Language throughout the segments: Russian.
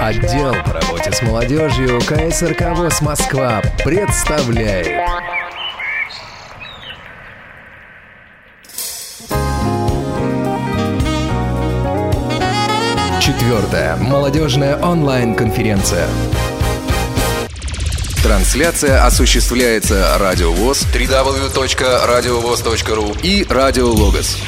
Отдел по работе с молодежью КСРК ВОЗ Москва представляет Четвертая молодежная онлайн-конференция. Трансляция осуществляется Радио ВОЗ, www.radiovoz.ru и Радио Логос.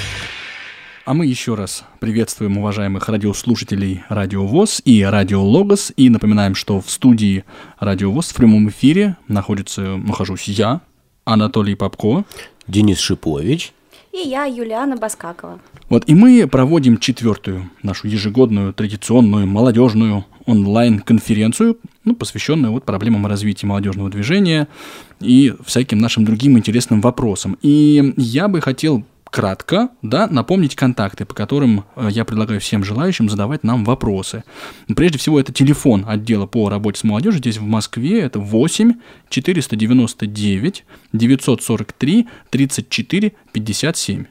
А мы еще раз приветствуем уважаемых радиослушателей Радио ВОЗ и Радио Логос и напоминаем, что в студии Радио ВОЗ в прямом эфире находится, нахожусь я, Анатолий Попко, Денис Шипович и я, Юлиана Баскакова. Вот, и мы проводим четвертую нашу ежегодную традиционную молодежную онлайн-конференцию, ну, посвященную вот проблемам развития молодежного движения и всяким нашим другим интересным вопросам. И я бы хотел кратко, да, напомнить контакты, по которым э, я предлагаю всем желающим задавать нам вопросы. Прежде всего, это телефон отдела по работе с молодежью здесь в Москве, это 8 499 943 34 57.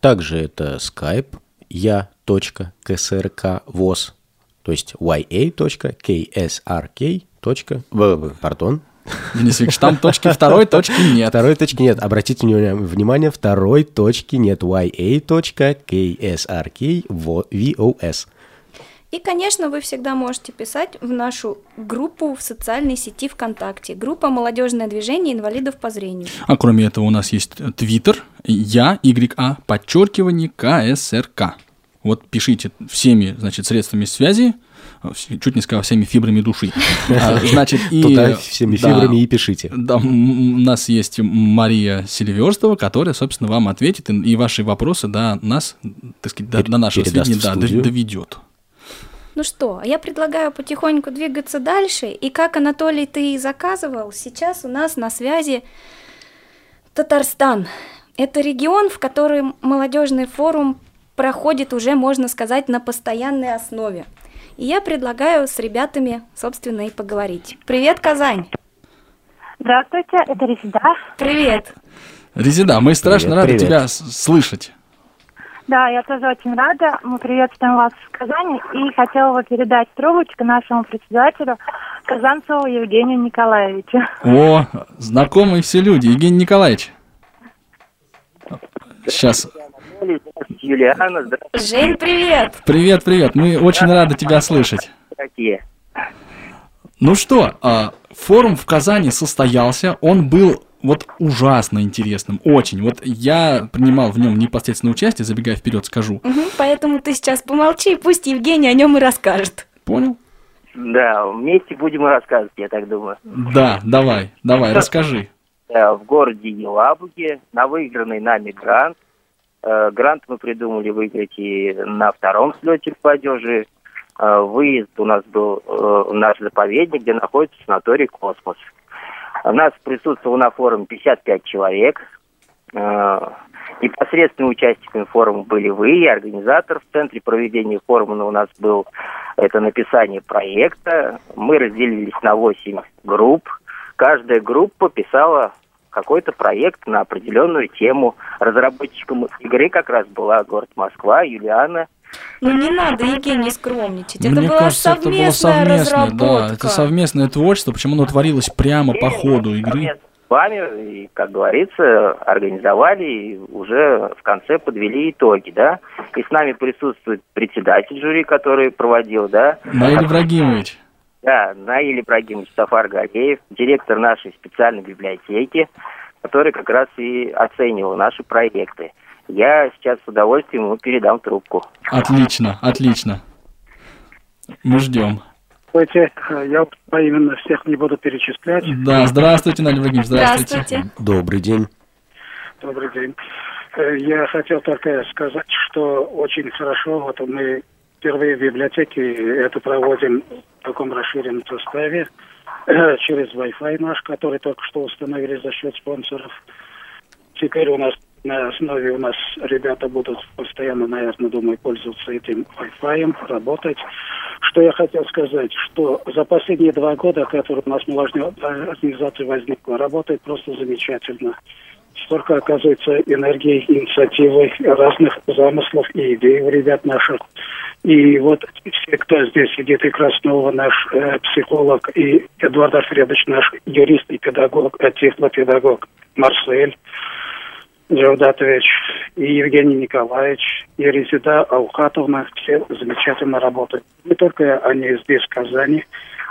Также это skype я.ксрк.воз, то есть ya.ksrk. Пардон, Денис Викторович, там точки второй точки нет. Второй точки нет. Обратите внимание, второй точки нет. ya.ksrk.vos. И, конечно, вы всегда можете писать в нашу группу в социальной сети ВКонтакте. Группа «Молодежное движение инвалидов по зрению». А кроме этого у нас есть Твиттер, я, YA, подчеркивание, КСРК. Вот пишите всеми, значит, средствами связи, чуть не сказал, всеми фибрами души. А, значит, и... Туда всеми фибрами и пишите. Да, у нас есть Мария Селиверстова, которая, собственно, вам ответит и ваши вопросы до нас, так сказать, до, до нашего сведения да, доведет. Ну что, я предлагаю потихоньку двигаться дальше. И как, Анатолий, ты и заказывал, сейчас у нас на связи Татарстан. Это регион, в котором молодежный форум проходит уже, можно сказать, на постоянной основе. И я предлагаю с ребятами, собственно, и поговорить. Привет, Казань! Здравствуйте, это Резида. Привет! Резида, мы страшно привет, рады привет. тебя слышать. Да, я тоже очень рада. Мы приветствуем вас в Казани и хотела бы передать трубочку нашему председателю Казанцеву Евгению Николаевичу. О, знакомые все люди. Евгений Николаевич. Сейчас. Юлиана, здравствуйте. Жень, привет. Привет, привет. Мы очень рады тебя слышать. Какие? Ну что, а, форум в Казани состоялся. Он был вот ужасно интересным, очень. Вот я принимал в нем непосредственное участие, забегая вперед, скажу. Угу, поэтому ты сейчас помолчи, пусть Евгений о нем и расскажет. Понял? Да, вместе будем рассказывать, я так думаю. Да, давай, давай, расскажи. В городе Елабуге на выигранный нами грант. Э, грант мы придумали выиграть и на втором слете в падеже. Э, выезд у нас был э, в наш заповедник, где находится санаторий «Космос». У нас присутствовало на форуме 55 человек. Э, непосредственными участниками форума были вы и организатор. В центре проведения форума у нас был это написание проекта. Мы разделились на 8 групп. Каждая группа писала какой-то проект на определенную тему. Разработчиком игры как раз была город Москва, Юлиана. Ну не надо, Евгений, скромничать. Это Мне была кажется, совместная это было совместное, разработка. да, это совместное творчество, почему оно творилось прямо по ходу игры. С вами, и, как говорится, организовали и уже в конце подвели итоги, да. И с нами присутствует председатель жюри, который проводил, да. Наиль Ибрагимович. Да, Наиль Ибрагимович Сафар Галеев, директор нашей специальной библиотеки, который как раз и оценивал наши проекты. Я сейчас с удовольствием ему передам трубку. Отлично, отлично. Мы ждем. Здравствуйте, я поименно всех не буду перечислять. Да, здравствуйте, Надя Владимирович, здравствуйте. здравствуйте. Добрый день. Добрый день. Э, я хотел только сказать, что очень хорошо, вот мы впервые в библиотеке это проводим в таком расширенном составе через Wi-Fi наш, который только что установили за счет спонсоров. Теперь у нас на основе у нас ребята будут постоянно, наверное, думаю, пользоваться этим Wi-Fi, работать. Что я хотел сказать, что за последние два года, которые у нас молодежная организация возникла, работает просто замечательно. Столько, оказывается, энергии, инициативы, разных замыслов и идей у ребят наших. И вот все, кто здесь сидит, и Краснова, наш э, психолог, и Эдуард Альфредович, наш юрист и педагог, э, тифлопедагог, Марсель Джавдатович, и Евгений Николаевич, и Резида Аухатовна, все замечательно работают. Не только они здесь, в Казани,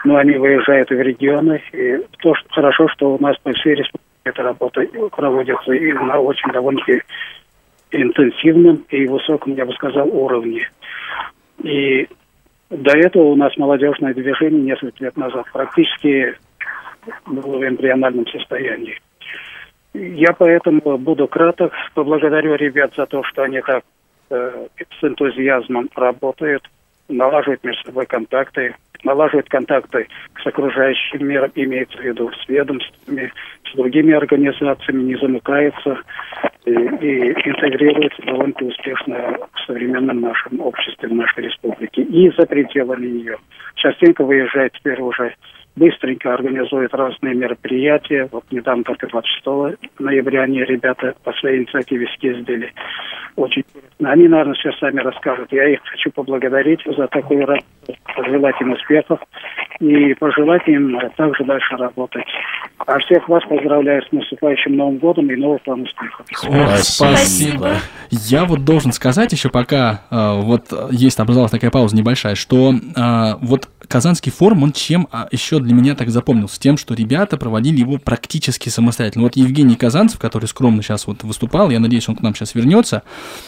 но они выезжают в регионы. И то, что хорошо, что у нас по всей республике эта работа проводится и на очень довольно-таки интенсивном и высоком, я бы сказал, уровне. И до этого у нас молодежное движение несколько лет назад практически было в эмбриональном состоянии. Я поэтому буду краток. Поблагодарю ребят за то, что они так э, с энтузиазмом работают, налаживают между собой контакты, налаживают контакты с окружающим миром, имеется в виду с ведомствами, с другими организациями, не замыкается и, и интегрируется довольно успешно в современном нашем обществе, в нашей республике и за пределами нее. Частенько выезжает теперь уже быстренько организует разные мероприятия. Вот недавно только 26 ноября они, ребята, по своей инициативе съездили. Очень интересно. Они, наверное, все сами расскажут. Я их хочу поблагодарить за такую работу, пожелать им успехов и пожелать им также дальше работать. А всех вас поздравляю с наступающим Новым годом и новых вам успехов. О, спасибо. Я вот должен сказать еще пока э, вот есть образовалась такая пауза небольшая, что э, вот Казанский форум, он чем а, еще для меня так запомнился? Тем, что ребята проводили его практически самостоятельно. Вот Евгений Казанцев, который скромно сейчас вот выступал, я надеюсь, он к нам сейчас вернется,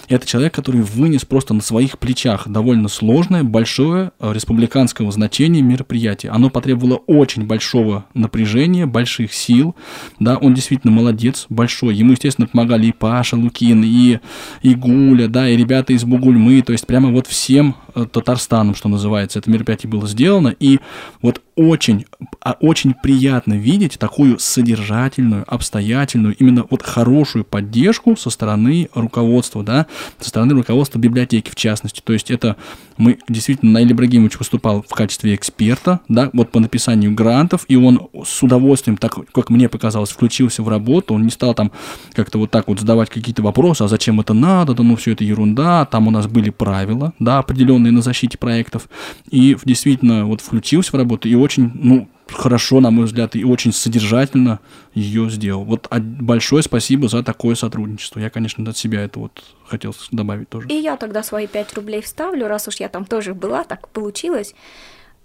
это человек, который вынес просто на своих плечах довольно сложное, большое э, республиканского значения мероприятие. Оно потребовало очень большого напряжения, больших сил, да, он действительно молодец, большой. Ему, естественно, помогали и Паша Лукин, и, и Гуля, да, и ребята из Бугульмы, то есть прямо вот всем э, Татарстаном, что называется, это мероприятие было сделано, и вот очень, а, очень приятно видеть такую содержательную, обстоятельную, именно вот хорошую поддержку со стороны руководства, да, со стороны руководства библиотеки в частности. То есть это мы действительно, Наиль Ибрагимович выступал в качестве эксперта, да, вот по написанию грантов, и он с удовольствием, так как мне показалось, включился в работу, он не стал там как-то вот так вот задавать какие-то вопросы, а зачем это надо, да ну все это ерунда, там у нас были правила, да, определенные на защите проектов, и действительно вот включился в работу, и очень, ну, хорошо, на мой взгляд, и очень содержательно ее сделал. Вот большое спасибо за такое сотрудничество. Я, конечно, от себя это вот хотел добавить тоже. И я тогда свои 5 рублей вставлю, раз уж я там тоже была, так получилось.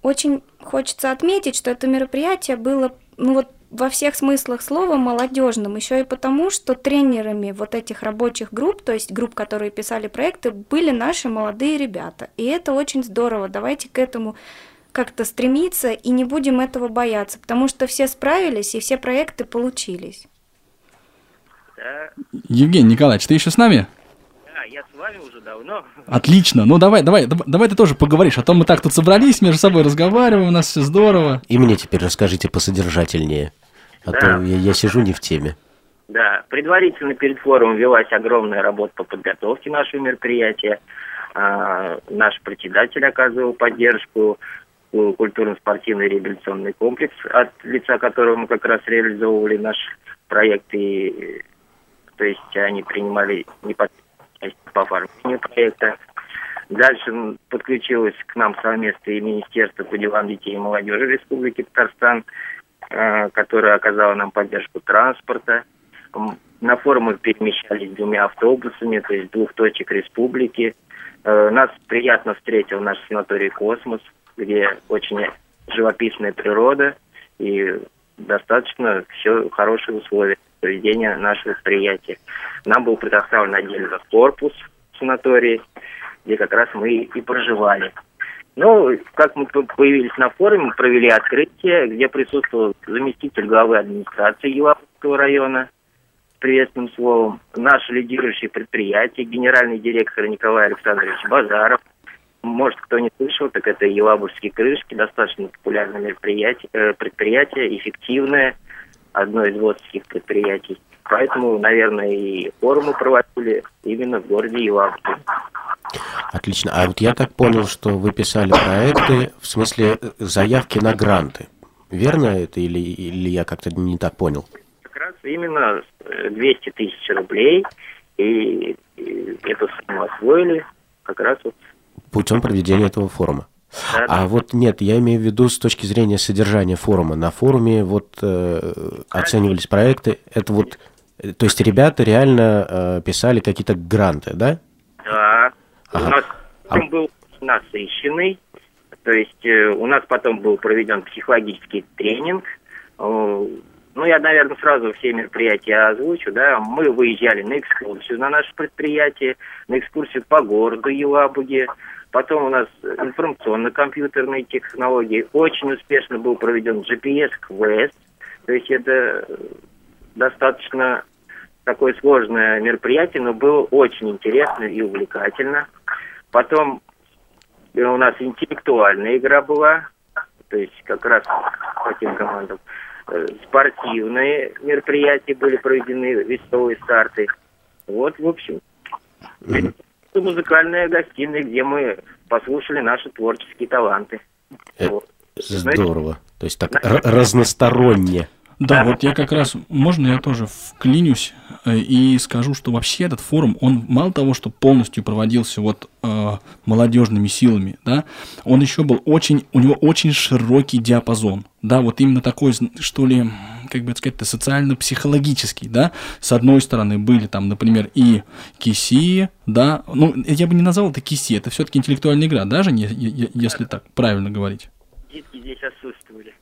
Очень хочется отметить, что это мероприятие было, ну вот во всех смыслах слова молодежным, еще и потому, что тренерами вот этих рабочих групп, то есть групп, которые писали проекты, были наши молодые ребята. И это очень здорово. Давайте к этому как-то стремиться и не будем этого бояться, потому что все справились и все проекты получились. Да. Евгений Николаевич, ты еще с нами? Да, я с вами уже давно. Отлично. Ну давай, давай, давай ты тоже поговоришь. А то мы так тут собрались, между собой разговариваем, у нас все здорово. И мне теперь расскажите посодержательнее. А да. то я, я сижу не в теме. Да, предварительно перед форумом велась огромная работа по подготовке нашего мероприятия. А, наш председатель оказывал поддержку, культурно-спортивный реабилитационный комплекс, от лица которого мы как раз реализовывали наш проект, и, то есть они принимали непосредственно по оформлению проекта. Дальше подключилось к нам совместно и Министерство по делам детей и молодежи Республики Татарстан, э, которое оказало нам поддержку транспорта. На форум мы перемещались двумя автобусами, то есть двух точек республики. Э, нас приятно встретил наш санаторий «Космос», где очень живописная природа и достаточно все хорошие условия проведения нашего предприятия. Нам был предоставлен отдельно корпус в санатории, где как раз мы и проживали. Ну, как мы появились на форуме, провели открытие, где присутствовал заместитель главы администрации Елабужского района приветственным словом, наше лидирующее предприятие, генеральный директор Николай Александрович Базаров, может, кто не слышал, так это Елабужские крышки, достаточно популярное мероприятие, э, предприятие, эффективное, одно из водских предприятий. Поэтому, наверное, и форумы проводили именно в городе Елабуге. Отлично. А вот я так понял, что вы писали проекты, в смысле заявки на гранты. Верно это или, или я как-то не так понял? Как раз именно 200 тысяч рублей, и, и эту сумму освоили как раз вот. Путем проведения этого форума. Да, А вот нет, я имею в виду с точки зрения содержания форума. На форуме вот э, оценивались проекты. Это вот, э, то есть ребята реально э, писали какие-то гранты, да? Да. Ага. У нас А- был насыщенный. То есть э, у нас потом был проведен психологический тренинг. Э, Ну, я, наверное, сразу все мероприятия озвучу, да. Мы выезжали на экскурсию на наше предприятие, на экскурсию по городу Елабуге. Потом у нас информационно-компьютерные технологии. Очень успешно был проведен GPS-квест. То есть это э, достаточно такое сложное мероприятие, но было очень интересно и увлекательно. Потом э, у нас интеллектуальная игра была, то есть как раз по тем командам. Э, Спортивные мероприятия были проведены, весовые старты. Вот, в общем, это музыкальная гостиная, где мы послушали наши творческие таланты. Э, Вот. Здорово. То есть так разносторонне. Да, вот я как раз, можно я тоже вклинюсь э, и скажу, что вообще этот форум, он мало того, что полностью проводился вот э, молодежными силами, да, он еще был очень, у него очень широкий диапазон, да, вот именно такой, что ли, как бы это сказать, социально-психологический, да, с одной стороны были там, например, и киси, да, ну, я бы не назвал это киси, это все-таки интеллектуальная игра, даже не, если так правильно говорить. Детки здесь отсутствовали.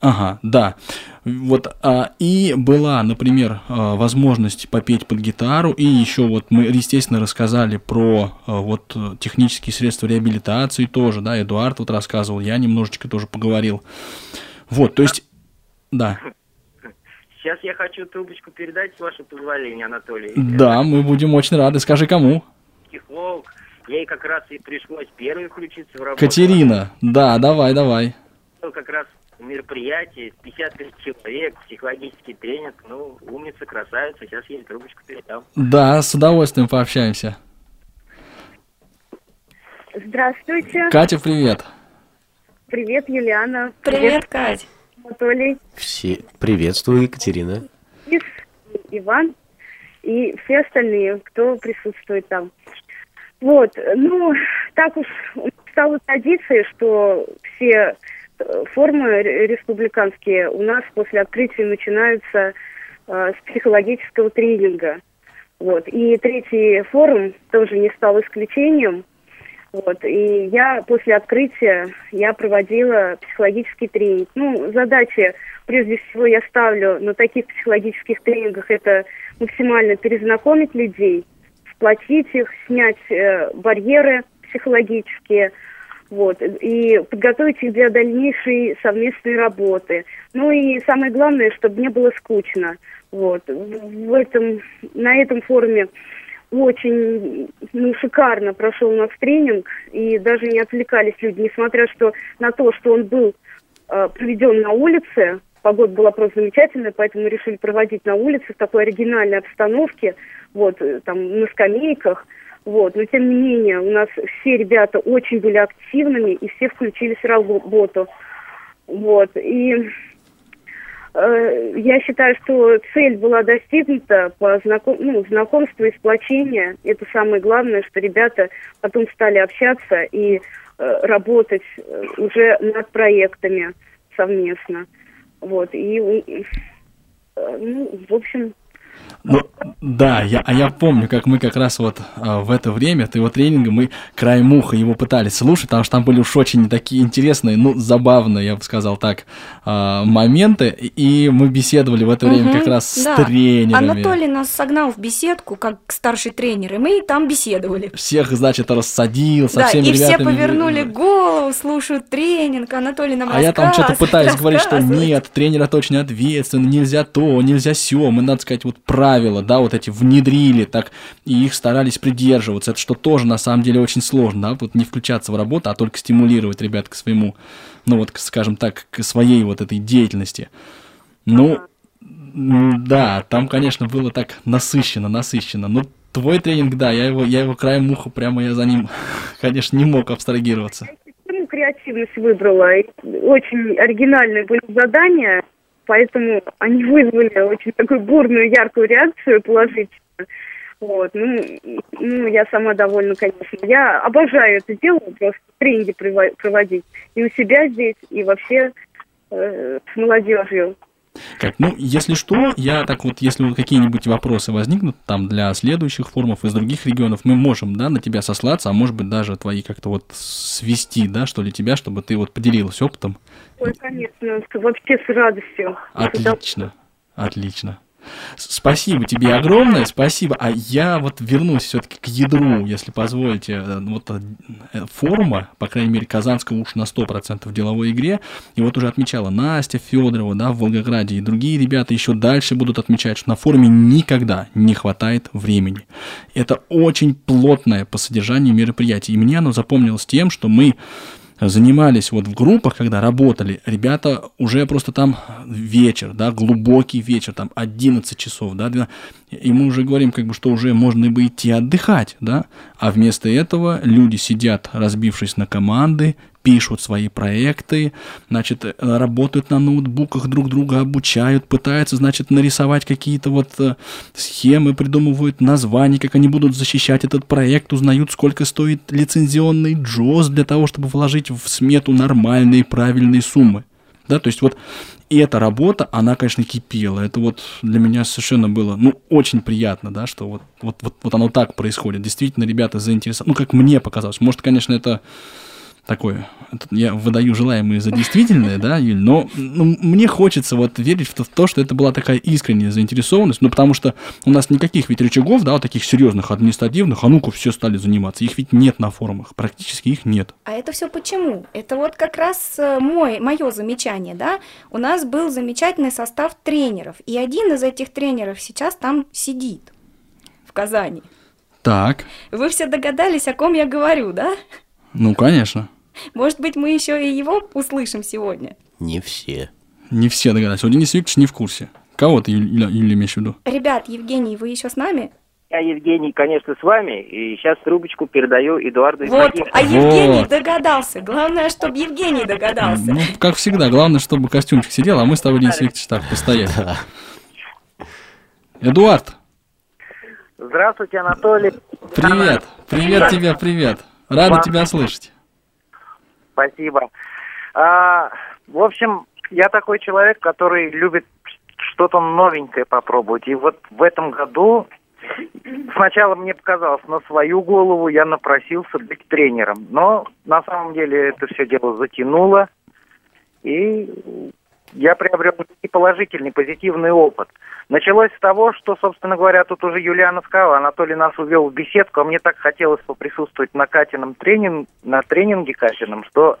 Ага, да. Вот, а, и была, например, а, возможность попеть под гитару, и еще вот мы, естественно, рассказали про а, вот э, технические средства реабилитации тоже, да, Эдуард вот рассказывал, я немножечко тоже поговорил. Вот, то есть, да, Сейчас я хочу трубочку передать, с вашего позволения, Анатолий. да, мы будем очень рады. Скажи, кому? Психолог. Ей как раз и пришлось первой включиться в работу. Катерина. Да, давай, давай. Как раз мероприятие, 55 человек, психологический тренинг. Ну, умница, красавица. Сейчас ей трубочку передам. Да, с удовольствием пообщаемся. Здравствуйте. Катя, привет. Привет, Юлиана. Привет, Кать. Анатолий. Все... Приветствую, Екатерина. Ис, Иван и все остальные, кто присутствует там. Вот, ну, так уж стало традицией, что все форумы ре- республиканские у нас после открытия начинаются э, с психологического тренинга. Вот. И третий форум тоже не стал исключением. Вот. И я после открытия я проводила психологический тренинг. Ну, задачи, прежде всего, я ставлю на таких психологических тренингах это максимально перезнакомить людей, сплотить их, снять э, барьеры психологические, вот, и подготовить их для дальнейшей совместной работы. Ну и самое главное, чтобы не было скучно. Вот. В этом, на этом форуме очень ну, шикарно прошел у нас тренинг, и даже не отвлекались люди, несмотря что на то, что он был э, проведен на улице, погода была просто замечательная, поэтому мы решили проводить на улице в такой оригинальной обстановке, вот, э, там, на скамейках, вот, но тем не менее у нас все ребята очень были активными, и все включились в работу, вот, и Э, я считаю, что цель была достигнута по знаком, ну, знакомству и сплочения. Это самое главное, что ребята потом стали общаться и э, работать э, уже над проектами совместно. Вот. И, э, ну, в общем, Ну, да, я, а я помню, как мы как раз вот а, в это время, от его тренинга, мы краем уха его пытались слушать, потому что там были уж очень такие интересные, ну, забавные, я бы сказал так, а, моменты, и мы беседовали в это время Мгм, как раз с да. тренерами. Анатолий нас согнал в беседку, как старший тренер, и мы там беседовали. Всех, значит, рассадил, со да, всеми и все ребятами. повернули голову, слушают тренинг, Анатолий нам А я там что-то пытаюсь говорить, что нет, тренер это очень ответственно, нельзя то, нельзя сё. Мы, надо сказать, вот правила, да, вот эти внедрили, так, и их старались придерживаться. Это что тоже, на самом деле, очень сложно, да, вот не включаться в работу, а только стимулировать ребят к своему, ну вот, скажем так, к своей вот этой деятельности. Ну, да, там, конечно, было так насыщенно, насыщенно. Ну, твой тренинг, да, я его, я его краем уха, прямо я за ним, конечно, не мог абстрагироваться. Почему креативность выбрала? Очень оригинальные были задания, поэтому они вызвали очень такую бурную, яркую реакцию положительную. Вот, ну, ну, я сама довольна, конечно. Я обожаю это дело, просто тренинги проводить. И у себя здесь, и вообще э, с молодежью. Так, ну, если что, я так вот, если какие-нибудь вопросы возникнут там для следующих форумов из других регионов, мы можем, да, на тебя сослаться, а может быть даже твои как-то вот свести, да, что ли, тебя, чтобы ты вот поделилась опытом. Ой, конечно, вообще с радостью. Отлично, отлично. Спасибо тебе огромное, спасибо. А я вот вернусь все-таки к ядру, если позволите, э, вот э, форума, по крайней мере, Казанского уж на 100% в деловой игре. И вот уже отмечала Настя Федорова, да, в Волгограде, и другие ребята еще дальше будут отмечать, что на форуме никогда не хватает времени. Это очень плотное по содержанию мероприятие. И мне оно запомнилось тем, что мы занимались вот в группах, когда работали, ребята уже просто там вечер, да, глубокий вечер, там 11 часов, да, 12, и мы уже говорим, как бы, что уже можно бы идти отдыхать, да, а вместо этого люди сидят, разбившись на команды, пишут свои проекты, значит, э, работают на ноутбуках, друг друга обучают, пытаются, значит, нарисовать какие-то вот э, схемы, придумывают названия, как они будут защищать этот проект, узнают, сколько стоит лицензионный джоз для того, чтобы вложить в смету нормальные, правильные суммы. Да, то есть вот и эта работа, она, конечно, кипела. Это вот для меня совершенно было, ну, очень приятно, да, что вот, вот, вот, вот оно так происходит. Действительно, ребята заинтересованы. Ну, как мне показалось. Может, конечно, это такое, я выдаю желаемое за действительное, да, Юль, но ну, мне хочется вот верить в то, в то, что это была такая искренняя заинтересованность, ну, потому что у нас никаких ведь рычагов, да, вот таких серьезных административных, а ну-ка все стали заниматься, их ведь нет на форумах, практически их нет. А это все почему? Это вот как раз э, мой, мое замечание, да, у нас был замечательный состав тренеров, и один из этих тренеров сейчас там сидит, в Казани. Так. Вы все догадались, о ком я говорю, да? Ну, конечно. Может быть, мы еще и его услышим сегодня? Не все. Не все догадались. Вот Денис Викторович не в курсе. Кого ты, Юля, Юля, имеешь в виду? Ребят, Евгений, вы еще с нами? Я, Евгений, конечно, с вами, и сейчас трубочку передаю Эдуарду Вот, а Евгений вот. догадался. Главное, чтобы Евгений догадался. Ну, как всегда, главное, чтобы костюмчик сидел, а мы с тобой, Денис Викторович, так, постоять. Эдуард. Здравствуйте, Анатолий. Привет, привет тебе, привет. Рада Вам... тебя слышать. Спасибо. А, в общем, я такой человек, который любит что-то новенькое попробовать. И вот в этом году сначала мне показалось, на свою голову я напросился быть тренером. Но на самом деле это все дело затянуло. И я приобрел и положительный, позитивный опыт. Началось с того, что, собственно говоря, тут уже Юлиана сказала, Анатолий нас увел в беседку, а мне так хотелось поприсутствовать на Катином тренинг, на тренинге Катином, что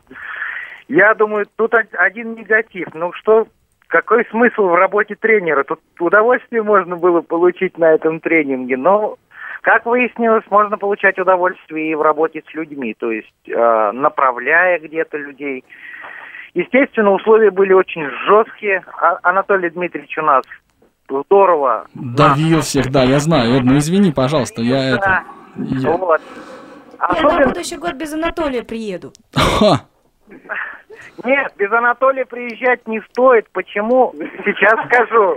я думаю, тут один негатив. Ну что, какой смысл в работе тренера? Тут удовольствие можно было получить на этом тренинге, но как выяснилось, можно получать удовольствие и в работе с людьми, то есть э, направляя где-то людей. Естественно, условия были очень жесткие. А, Анатолий Дмитриевич у нас здорово. Давил всех, да, я знаю. Ну извини, пожалуйста, я да. это... Я... Вот. Особенно... Я на будущий год без Анатолия приеду. Нет, без Анатолия приезжать не стоит. Почему? Сейчас скажу.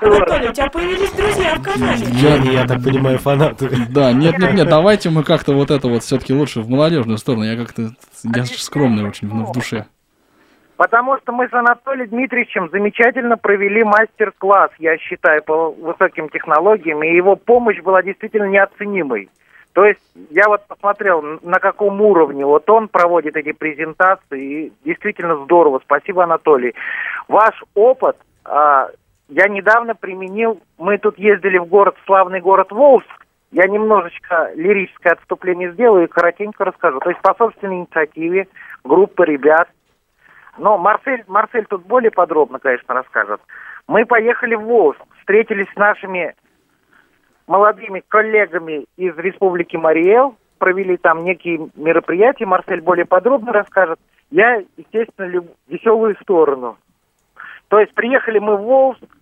Анатолий, у тебя появились друзья в Казани. Я, я так понимаю, фанаты. Да, нет, нет, нет, давайте мы как-то вот это вот все-таки лучше в молодежную сторону. Я как-то, я скромный очень в душе. Потому что мы с Анатолием Дмитриевичем замечательно провели мастер-класс, я считаю, по высоким технологиям, и его помощь была действительно неоценимой. То есть я вот посмотрел, на каком уровне вот он проводит эти презентации, и действительно здорово. Спасибо, Анатолий. Ваш опыт а, я недавно применил, мы тут ездили в город, славный город Волжск, я немножечко лирическое отступление сделаю и коротенько расскажу. То есть по собственной инициативе группа ребят, но Марсель, Марсель тут более подробно, конечно, расскажет. Мы поехали в Волжск, встретились с нашими молодыми коллегами из Республики Мариэл, провели там некие мероприятия, Марсель более подробно расскажет. Я, естественно, люблю веселую сторону. То есть приехали мы в Волжск,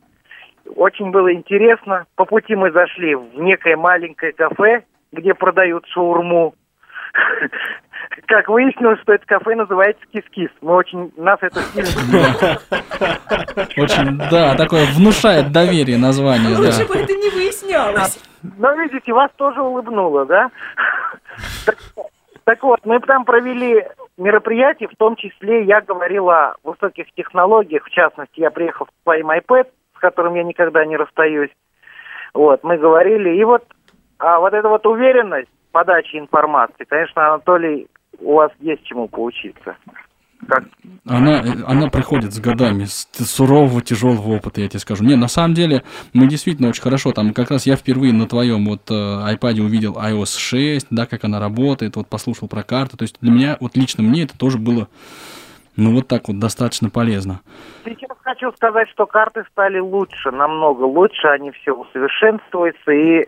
очень было интересно. По пути мы зашли в некое маленькое кафе, где продают шаурму. как выяснилось, что это кафе называется Кис-Кис. Мы очень, нас это. Очень, да, такое внушает доверие название, да. Лучше бы это не выяснялось. Но видите, вас тоже улыбнуло, да? Так, вот, мы там провели мероприятие, в том числе я говорил о высоких технологиях, в частности, я приехал в своим iPad, с которым я никогда не расстаюсь. Вот, мы говорили, и вот, а вот эта вот уверенность подачи информации, конечно, Анатолий, у вас есть чему поучиться. Как? Она, она приходит с годами, с сурового, тяжелого опыта, я тебе скажу. Не, на самом деле, мы действительно очень хорошо, там как раз я впервые на твоем вот э, iPad увидел iOS 6, да, как она работает, вот послушал про карты, то есть для меня, вот лично мне это тоже было, ну вот так вот достаточно полезно. Сейчас хочу сказать, что карты стали лучше, намного лучше, они все усовершенствуются, и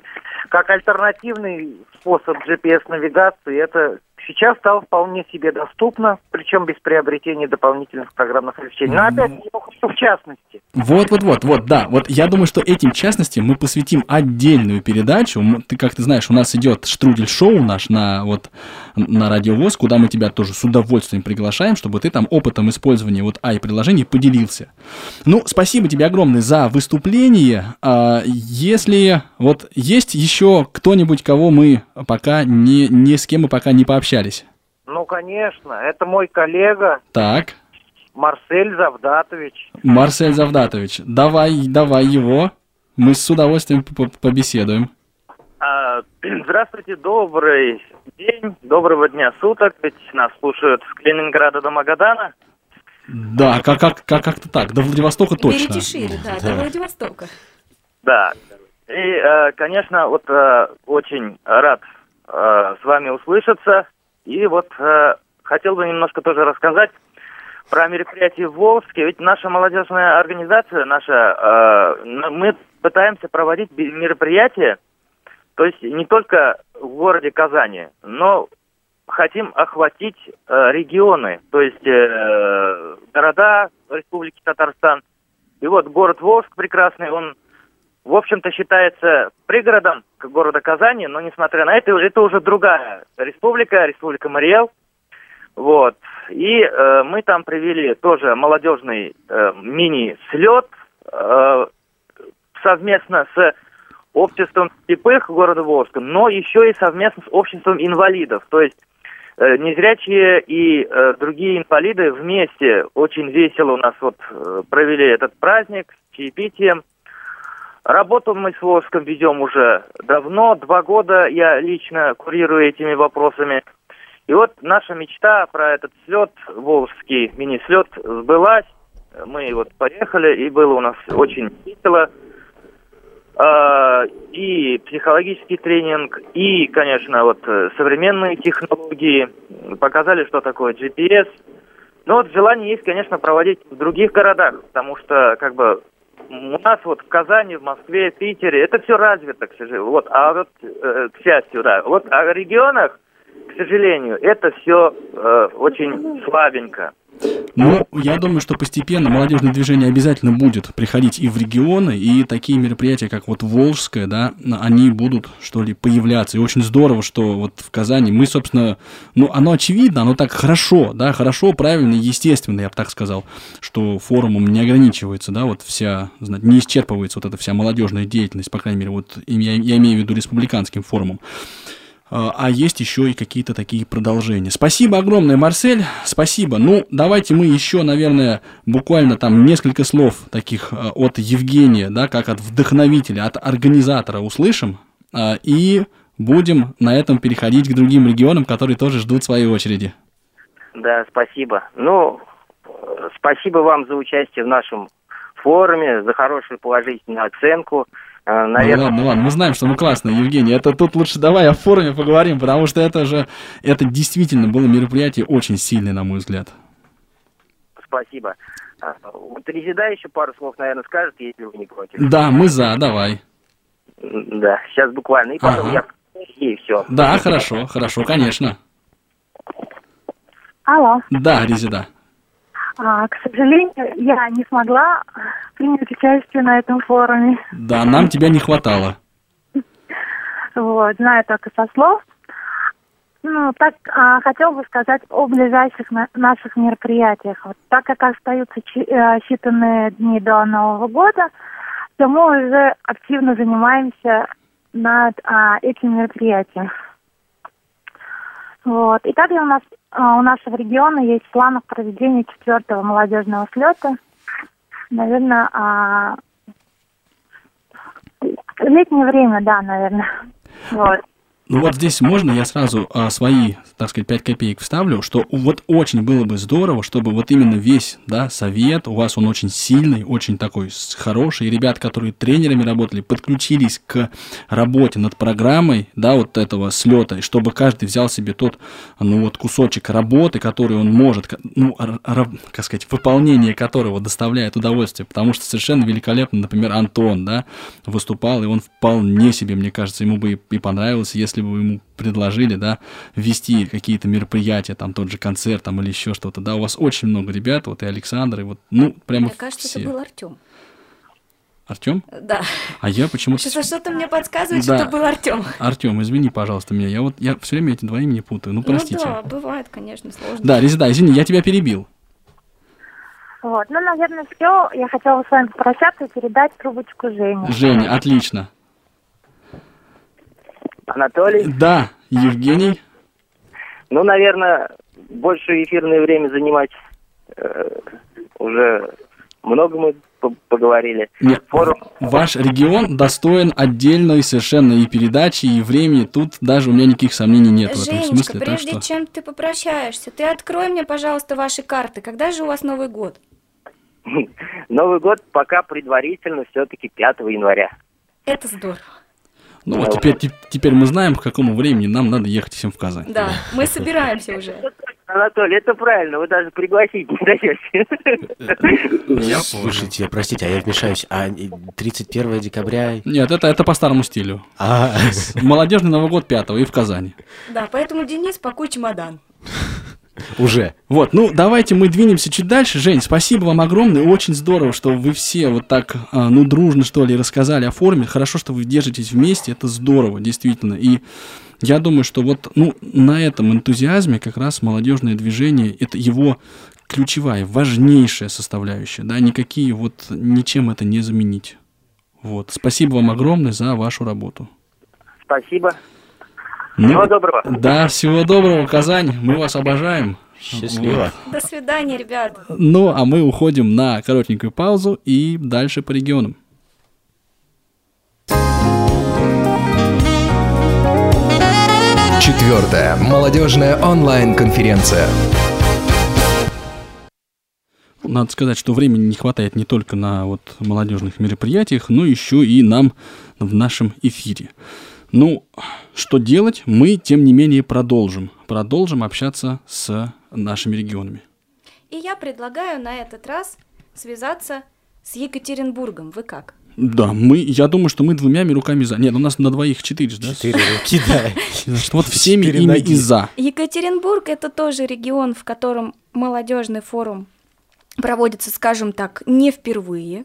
как альтернативный способ GPS-навигации, это сейчас стало вполне себе доступно, причем без приобретения дополнительных программных обеспечений. Но опять, хочу в частности. Вот, вот, вот, вот, да. Вот я думаю, что этим частностям мы посвятим отдельную передачу. Ты, как ты знаешь, у нас идет штрудель-шоу наш на вот на радиовоз, куда мы тебя тоже с удовольствием приглашаем, чтобы ты там опытом использования вот ай-приложений поделился. Ну, спасибо тебе огромное за выступление. А, Если вот есть еще кто-нибудь, кого мы пока не, ни с кем мы пока не пообщались. Ну, конечно, это мой коллега Так, Марсель Завдатович. Марсель Завдатович, давай, давай его. Мы с удовольствием побеседуем. А, Здравствуйте, добрый день, доброго дня суток, ведь нас слушают с Калининграда до Магадана. Да, как, как, как, как-то так. До Владивостока точно. Берите шире, да, до Владивостока. Да. И, э, конечно, вот э, очень рад э, с вами услышаться. И вот хотел бы немножко тоже рассказать про мероприятие в Волжске. Ведь наша молодежная организация, наша, мы пытаемся проводить мероприятия, то есть не только в городе Казани, но хотим охватить регионы, то есть города Республики Татарстан. И вот город Волжск прекрасный, он, в общем-то, считается пригородом к города Казани, но несмотря на это, это уже другая республика, республика Мариэл. Вот. И э, мы там провели тоже молодежный э, мини-слет э, совместно с обществом слепых города Волжска, но еще и совместно с обществом инвалидов. То есть э, незрячие и э, другие инвалиды вместе очень весело у нас вот э, провели этот праздник с чаепитием. Работу мы с Волжском ведем уже давно, два года я лично курирую этими вопросами. И вот наша мечта про этот слет, волжский мини-слет, сбылась. Мы вот поехали, и было у нас очень весело. А, И психологический тренинг, и, конечно, вот э, современные технологии показали, что такое GPS. Но вот желание есть, конечно, проводить в других городах, потому что, как бы, у нас вот в Казани, в Москве, Питере, это все развито, к сожалению. Вот, а вот, э, к счастью, да. Вот а в регионах, к сожалению, это все очень слабенько. Ну, я думаю, что постепенно молодежное движение обязательно будет приходить и в регионы, и такие мероприятия, как вот Волжское, да, они будут, что ли, появляться. И очень здорово, что вот в Казани мы, собственно, ну, оно очевидно, оно так хорошо, да, хорошо, правильно, естественно, я бы так сказал, что форумом не ограничивается, да, вот вся, не исчерпывается вот эта вся молодежная деятельность, по крайней мере, вот я, я имею в виду республиканским форумом. А а есть еще и какие-то такие продолжения. Спасибо огромное, Марсель. Спасибо. Ну, давайте мы еще, наверное, буквально там несколько слов таких а, от Евгения, да, как от вдохновителя, от организатора услышим. а, И будем на этом переходить к другим регионам, которые тоже ждут своей очереди. Да, спасибо. Ну, э, спасибо вам за участие в нашем форуме, за хорошую положительную оценку. Э, Ну Наверное, ладно, ладно, мы знаем, что мы классные, Евгений. Это тут лучше давай о форуме поговорим, потому что это же, это действительно было мероприятие очень сильное, на мой взгляд. спасибо. А, Вот Резида еще пару слов, наверное, скажет, если вы не против. Да, мы за, давай. Да, сейчас буквально. И потом Ага. я и все. Да, хорошо, хорошо, конечно. Алло. Да, Резида. А, к сожалению, я не смогла принять участие на этом форуме. Да, нам тебя не хватало. Вот, знаю только со слов. Ну, так а, хотел бы сказать о ближайших на- наших мероприятиях. Вот, так как остаются чи- э, считанные дни до Нового года, то мы уже активно занимаемся над а, этим мероприятием. Вот. И также у нас а, у нашего региона есть в планах проведения четвертого молодежного слета. Наверное, а, летнее время, да, наверное. Вот. Ну вот здесь можно я сразу а, свои, так сказать, 5 копеек вставлю, что вот очень было бы здорово, чтобы вот именно весь, да, совет, у вас он очень сильный, очень такой хороший, ребят, которые тренерами работали, подключились к работе над программой, да, вот этого слета, и чтобы каждый взял себе тот, ну вот кусочек работы, который он может, ну, как сказать, выполнение которого доставляет удовольствие, потому что совершенно великолепно, например, Антон, да, выступал, и он вполне себе, мне кажется, ему бы и, и понравилось, если бы ему предложили, да, вести какие-то мероприятия, там тот же концерт, там или еще что-то, да, у вас очень много ребят, вот и Александр, и вот, ну, прямо Мне кажется, все. это был Артем. Артем? Да. А я почему-то... Что-то, что-то мне подсказывает, Да. что это был Артем. Артем, извини, пожалуйста, меня. Я вот я все время эти два имени путаю. Ну, простите. Ну да, бывает, конечно, сложно. Да, Резида, извини, я тебя перебил. Вот. Ну, наверное, все. Я хотела с вами попрощаться и передать трубочку Жене. Женя, отлично. Анатолий, Да, Евгений. ну, наверное, больше эфирное время занимать э, уже много мы по- поговорили. Нет, Форум ваш регион достоин отдельной совершенно и передачи, и времени. Тут даже у меня никаких сомнений нет в этом Женечка, смысле. Так прежде что... чем ты попрощаешься, ты открой мне, пожалуйста, ваши карты. Когда же у вас Новый год? Новый год пока предварительно все-таки 5 января. Это здорово. Ну вот теперь, те- теперь мы знаем, к какому времени нам надо ехать всем в Казань. Да, мы собираемся уже. Анатолий, это правильно, вы даже пригласить не даете. Слушайте, простите, а я вмешаюсь. А э, 31 декабря... Нет, это, это по старому стилю. А, Молодежный Новый год 5 и в Казани. Да, поэтому, Денис, пакуй чемодан. Уже. Вот, ну давайте мы двинемся чуть дальше. Жень, спасибо вам огромное. Очень здорово, что вы все вот так, а, ну, дружно, что ли, рассказали о форме. Хорошо, что вы держитесь вместе. Это здорово, действительно. И я думаю, что вот, ну, на этом энтузиазме как раз молодежное движение, это его ключевая, важнейшая составляющая, да, никакие вот, ничем это не заменить. Вот, спасибо вам огромное за вашу работу. Спасибо. Ну, Всего доброго. Да, всего доброго, Казань, мы вас обожаем. Счастливо. До свидания, ребят. Ну, а мы уходим на коротенькую паузу и дальше по регионам. Четвертая молодежная онлайн-конференция. Надо сказать, что времени не хватает не только на вот молодежных мероприятиях, но еще и нам в нашем эфире. Ну, что делать? Мы, тем не менее, продолжим. Продолжим общаться с нашими регионами. И я предлагаю на этот раз связаться с Екатеринбургом. Вы как? Да, мы, я думаю, что мы двумя руками за. Нет, у нас на двоих четыре, да? Четыре руки, да. Вот всеми ими и за. Екатеринбург это тоже регион, в котором молодежный форум проводится, скажем так, не впервые.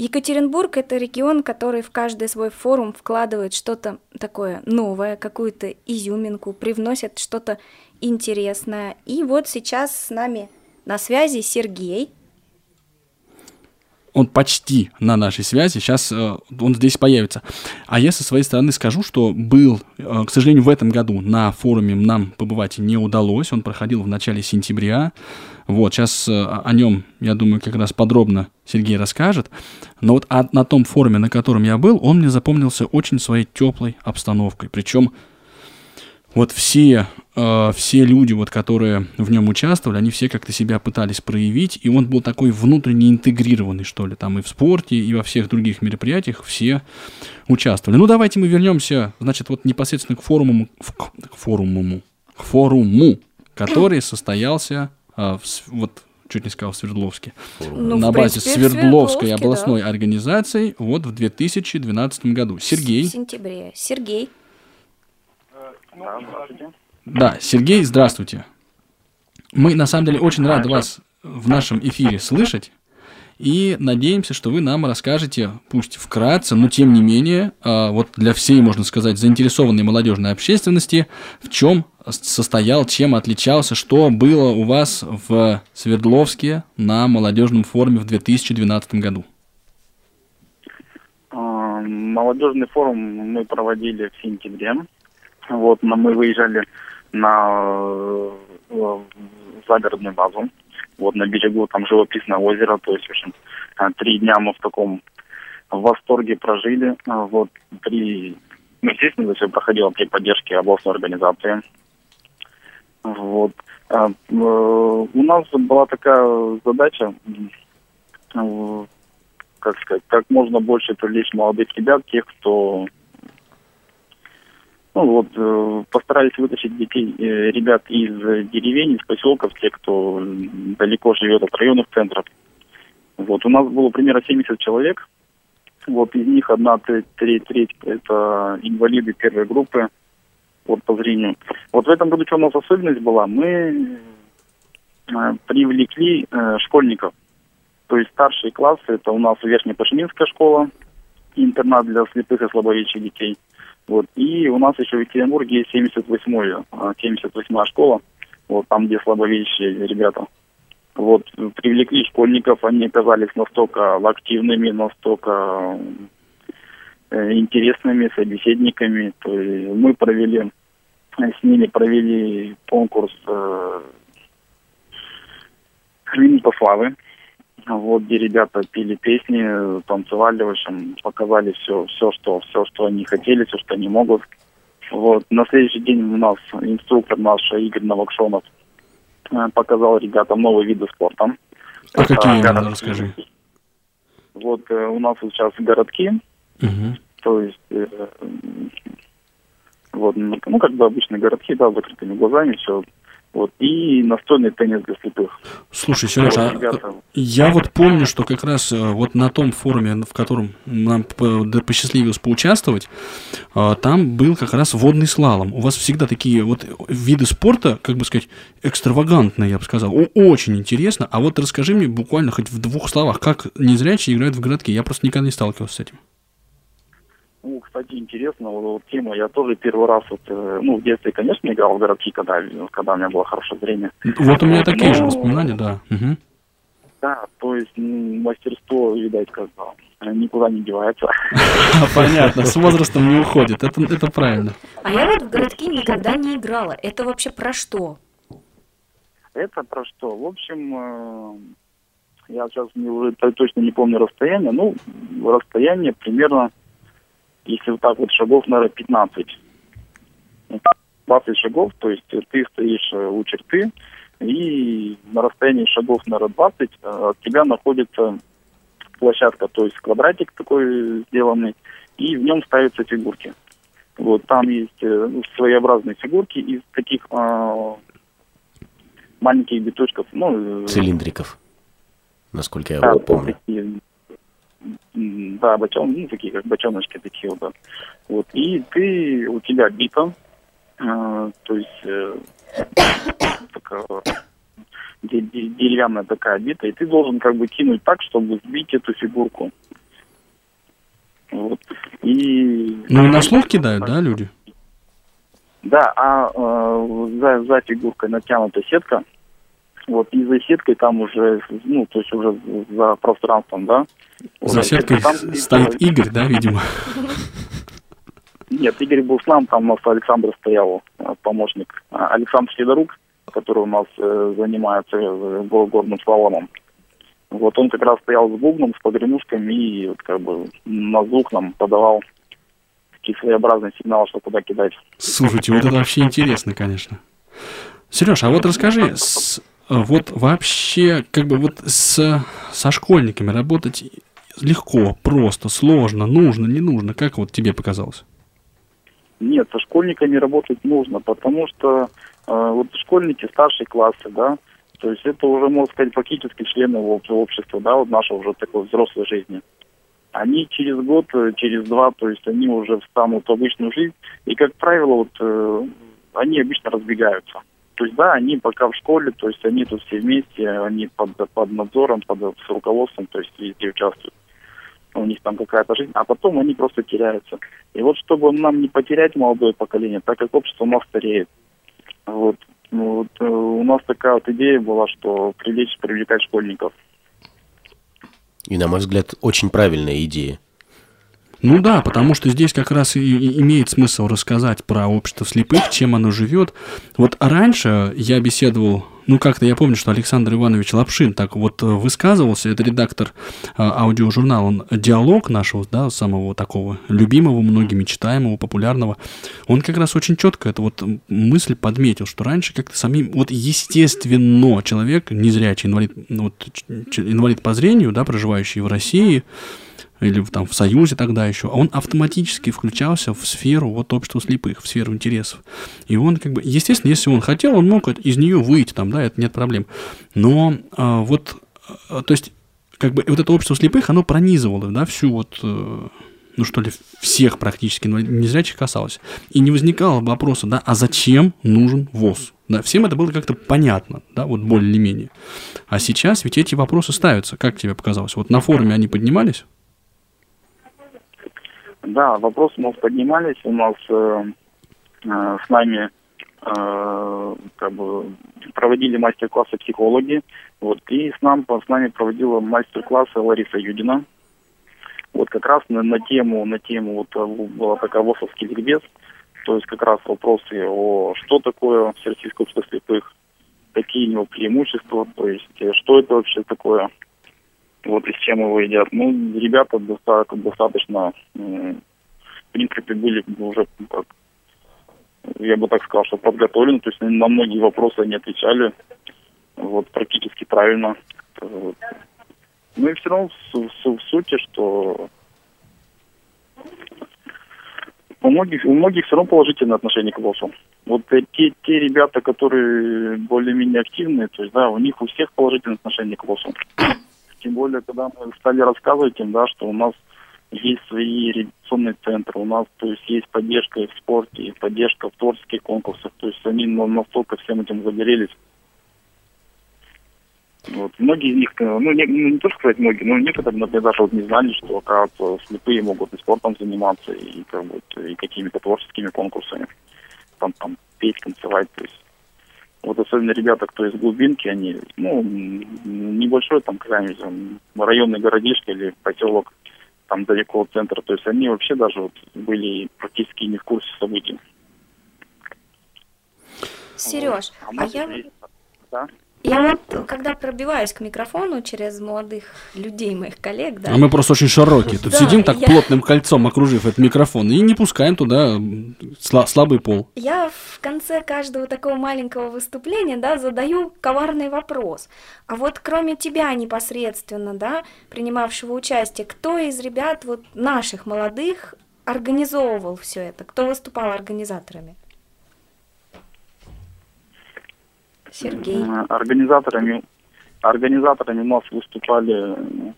Екатеринбург это регион, который в каждый свой форум вкладывает что-то такое новое, какую-то изюминку, привносит что-то интересное. И вот сейчас с нами на связи Сергей. Он почти на нашей связи. Сейчас э, он здесь появится. А я со своей стороны скажу, что был, э, к сожалению, в этом году на форуме нам побывать не удалось. Он проходил в начале сентября. Вот, сейчас э, о нем, я думаю, как раз подробно Сергей расскажет. Но вот на том форуме, на котором я был, он мне запомнился очень своей теплой обстановкой. Причем вот все, э, все люди, вот, которые в нем участвовали, они все как-то себя пытались проявить, и он был такой внутренне интегрированный, что ли, там и в спорте, и во всех других мероприятиях все участвовали. Ну, давайте мы вернемся, значит, вот непосредственно к форуму, в- к, к форуму, к форуму, который состоялся э, в вот чуть не сказал в Свердловске, Ну, на в базе принципе, в Свердловской Свердловске, областной организации вот в 2012 году. В Сергей, сентябре. Сергей. Да, Сергей, здравствуйте. Мы на самом деле очень рады вас в нашем эфире слышать. И надеемся, что вы нам расскажете, пусть вкратце, но тем не менее, а, вот для всей, можно сказать, заинтересованной молодежной общественности, в чем состоял, чем отличался, что было у вас в Свердловске на молодежном форуме в 2012 году. А, молодежный форум мы проводили в сентябре. Вот, мы выезжали на э, загородную базу. Вот на берегу там живописное озеро, то есть, в общем, а, три дня мы в таком восторге прожили. А, вот при, ну, естественно, это все проходило при поддержке областной организации. Вот. Э, у нас была такая задача, э, как сказать, как можно больше привлечь молодых ребят, тех, кто ну вот, э, постарались вытащить детей, э, ребят из деревень, из поселков, те, кто далеко живет от районных центров. Вот, у нас было примерно 70 человек. Вот, из них одна треть, треть это инвалиды первой группы, вот по зрению. Вот в этом году что у нас особенность была, мы э, привлекли э, школьников. То есть старшие классы, это у нас Верхнепашминская школа, интернат для слепых и слабовидящих детей – вот. И у нас еще в Екатеринбурге есть 78-я, 78-я школа, вот там, где слабовидящие ребята. Вот, привлекли школьников, они оказались настолько активными, настолько э, интересными собеседниками. То есть мы провели с ними провели конкурс э, Клиника славы вот, где ребята пели песни, танцевали, в общем, показали все, все, что, все, что они хотели, все, что они могут. Вот. На следующий день у нас инструктор наш Игорь Новокшонов э, показал ребятам новые виды спорта. А какие город... расскажи? Вот э, у нас сейчас городки, угу. то есть э, вот, ну, как бы обычные городки, да, с закрытыми глазами, все вот, и настольный теннис для слепых. Слушай, Сереж, вот, а я вот помню, что как раз э, вот на том форуме, в котором нам посчастливилось поучаствовать, э, там был как раз водный слалом. У вас всегда такие вот виды спорта, как бы сказать, экстравагантные, я бы сказал. Очень интересно. А вот расскажи мне буквально хоть в двух словах, как незрячие играют в городке. Я просто никогда не сталкивался с этим. Ну, кстати, интересно, вот, тема, я тоже первый раз, вот, э, ну, в детстве, конечно, играл в городки, когда, когда у меня было хорошее зрение. Вот у меня такие Но... же воспоминания, да. Угу. Да, то есть мастерство, видать, как бы никуда не девается. Понятно, с возрастом не уходит, это, это правильно. А я вот в городки никогда не играла. Это вообще про что? Это про что? В общем, э, я сейчас уже точно не помню расстояние, ну, расстояние примерно если вот так вот шагов, наверное, 15. 20 шагов, то есть ты стоишь э, у черты, и на расстоянии шагов, наверное, 20 э, от тебя находится площадка, то есть квадратик такой сделанный, и в нем ставятся фигурки. Вот там есть э, ну, своеобразные фигурки из таких э, маленьких биточков, ну цилиндриков, насколько я да, помню. Такие, да, бочон, ну, такие как бочоночки такие вот. Вот, и ты, у тебя бита, э, то есть э, такая, деревянная такая бита, и ты должен как бы кинуть так, чтобы сбить эту фигурку. Вот. И... Ну и на слух кидают, да, люди? Да, а э, за, за фигуркой натянута сетка, вот, и за сеткой там уже, ну, то есть уже за пространством, да. За сеткой там, стоит Игорь, да, видимо? Нет, Игорь был с нами, там у нас Александр стоял, э, помощник. А Александр Федорук, который у нас э, занимается э, горным слаломом. Вот он как раз стоял с бубном, с погремушками и вот как бы на звук нам подавал такие своеобразные сигналы, что куда кидать. Слушайте, вот это вообще интересно, конечно. Сереж, а вот расскажи, с, вот вообще, как бы вот с, со школьниками работать легко, просто, сложно, нужно, не нужно? Как вот тебе показалось? Нет, со школьниками работать нужно, потому что э, вот школьники старшие классы, да, то есть это уже, можно сказать, фактически члены общества, да, вот нашей уже такой взрослой жизни. Они через год, э, через два, то есть они уже встанут в обычную жизнь, и, как правило, вот э, они обычно разбегаются. То есть, да, они пока в школе, то есть они тут все вместе, они под, под надзором, под с руководством, то есть везде участвуют. У них там какая-то жизнь, а потом они просто теряются. И вот чтобы нам не потерять молодое поколение, так как общество у нас стареет, вот, ну, вот э, у нас такая вот идея была, что привлечь, привлекать школьников. И, на мой взгляд, очень правильная идея. Ну да, потому что здесь как раз и, имеет смысл рассказать про общество слепых, чем оно живет. Вот раньше я беседовал, ну как-то я помню, что Александр Иванович Лапшин так вот высказывался, это редактор а, аудиожурнала, он диалог нашего, да, самого такого любимого многими, читаемого, популярного, он как раз очень четко эту вот мысль подметил, что раньше как-то самим, вот естественно, человек, незрячий, инвалид, ну, вот, инвалид по зрению, да, проживающий в России, или там в Союзе тогда еще, он автоматически включался в сферу вот общества слепых, в сферу интересов. И он как бы, естественно, если он хотел, он мог из нее выйти, там, да, это нет проблем. Но а, вот, а, то есть, как бы вот это общество слепых, оно пронизывало, да, всю вот, э, ну что ли, всех практически незрячих касалось. И не возникало вопроса, да, а зачем нужен ВОЗ? Да, всем это было как-то понятно, да, вот более-менее. А сейчас ведь эти вопросы ставятся, как тебе показалось? Вот на форуме они поднимались? Да, вопросы у нас поднимались, у нас э, э, с нами э, как бы проводили мастер-классы психологи, вот, и с, нам, с нами проводила мастер-классы Лариса Юдина. Вот как раз на, на тему, на тему вот э, была такая ВОСовский ликбез, то есть как раз вопросы о что такое Всероссийское общество слепых, какие у него преимущества, то есть э, что это вообще такое, вот и с чем его едят. Ну, ребята достаточно, достаточно в принципе, были уже, как, я бы так сказал, что подготовлены, то есть на многие вопросы они отвечали вот практически правильно. Ну и все равно в, в, в сути, что у многих, у многих все равно положительное отношение к ВОСу. Вот те, те ребята, которые более-менее активные, то есть, да, у них у всех положительное отношение к ВОСу. Тем более, когда мы стали рассказывать им, да, что у нас есть свои реабилитационные центры, у нас, то есть, есть поддержка в спорте, поддержка в творческих конкурсах, то есть они настолько всем этим загорелись. Вот. Многие из них, э, ну не, ну, не то сказать многие, но некоторые, например, даже вот не знали, что, оказывается, слепые могут и спортом заниматься, и, как бы, и какими-то творческими конкурсами. Там, там, петь, танцевать, то есть вот особенно ребята, кто из глубинки, они, ну, небольшой там какая-нибудь районный городишко или поселок, там далеко от центра, то есть они вообще даже вот были практически не в курсе событий. Сереж, вот. а, а я... Да? Я вот, когда пробиваюсь к микрофону через молодых людей, моих коллег, да. А мы просто очень широкие. Тут Да, сидим так я- плотным кольцом, окружив этот микрофон, и не пускаем туда сла- слабый пол. Я в конце каждого такого маленького выступления, да, задаю коварный вопрос. А вот кроме тебя непосредственно, да, принимавшего участие, кто из ребят вот наших молодых организовывал все это? Кто выступал организаторами? Сергей. Организаторами, организаторами у нас выступали м,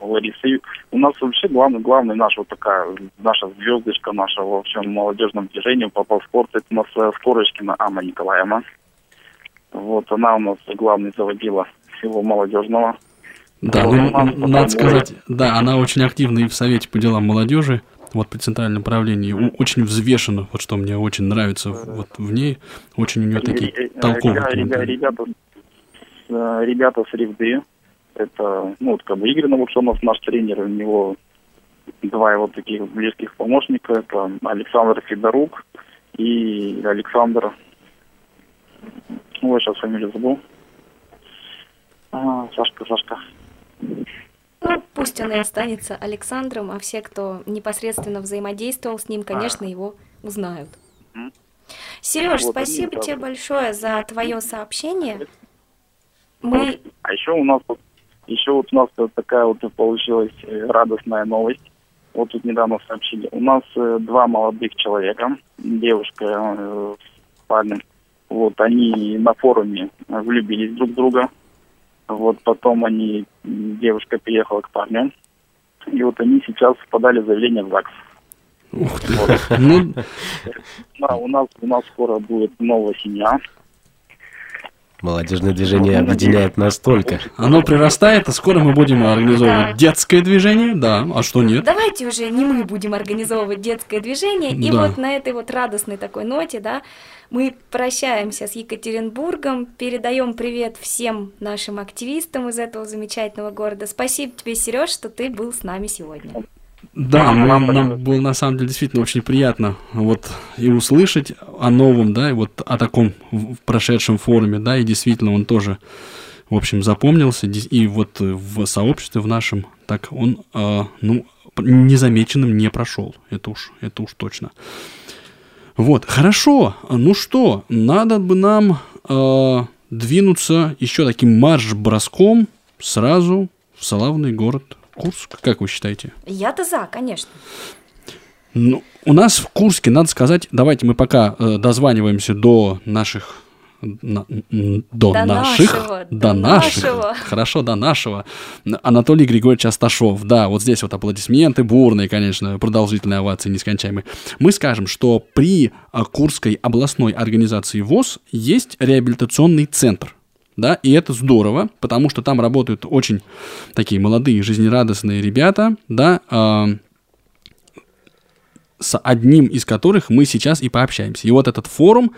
Лариса. Ю- У нас вообще главный, главный наша вот такая, наша звездочка наша во всем молодежном движении по по спорту, это у нас э, Скорочкина Анна Николаевна. Вот она у нас главный заводила всего молодежного. Да, Вот ну, нас надо сказать, да, она очень активна и в Совете по делам молодежи, вот при центральном правлении, очень взвешена, вот что мне очень нравится вот в ней, очень у нее такие толковые. Ребята, э, ребята с Ревды, это, ну, вот как бы Игорь Новокшонов, наш тренер, у него два его таких близких помощника, это Александр Федорук и Александр, ой, сейчас фамилию забыл, А, Сашка, Сашка. Ну, пусть он и останется Александром, а все, кто непосредственно взаимодействовал с ним, конечно, его узнают. Сереж, Вот, спасибо тебе большое за твое сообщение. Мы А еще у нас вот, еще вот у нас вот такая вот получилась э, радостная новость. Вот тут недавно сообщили. У нас э, два молодых человека, девушка э, с парнем. Вот они на форуме влюбились друг в друга. Вот потом они, девушка переехала к парню. И вот они сейчас подали заявление в ЗАГС. Ух ты. Ну, Да, у нас у нас скоро будет новая семья. Молодежное движение объединяет настолько. оно прирастает, а скоро мы будем организовывать детское движение, да, а что нет? Давайте уже не мы будем организовывать детское движение. И Да. вот на этой вот радостной такой ноте, да, мы прощаемся с Екатеринбургом, передаем привет всем нашим активистам из этого замечательного города. Спасибо тебе, Сереж, что ты был с нами сегодня. Да, мы- нам было на самом деле действительно очень приятно вот и услышать о новом, да, и вот о таком прошедшем форуме, да, и действительно он тоже, в общем, запомнился, и вот в сообществе в нашем, так он, э, ну, незамеченным не прошел, это уж, это уж точно. Вот, хорошо, ну что, надо бы нам э, двинуться еще таким марш-броском сразу в славный город Курск, как вы считаете? Я-то за, конечно. Ну, у нас в Курске, надо сказать, давайте мы пока э, дозваниваемся до наших на- до, До наших, нашего, до, до наших, нашего. хорошо, до нашего, Анатолий Григорьевич Асташов, да, вот здесь вот аплодисменты бурные, конечно, продолжительные овации нескончаемые. Мы скажем, что при э, Курской областной организации ВОЗ есть реабилитационный центр, да, и это здорово, потому что там работают очень такие молодые, жизнерадостные ребята, да, а, с одним из которых мы сейчас и пообщаемся. И вот этот форум,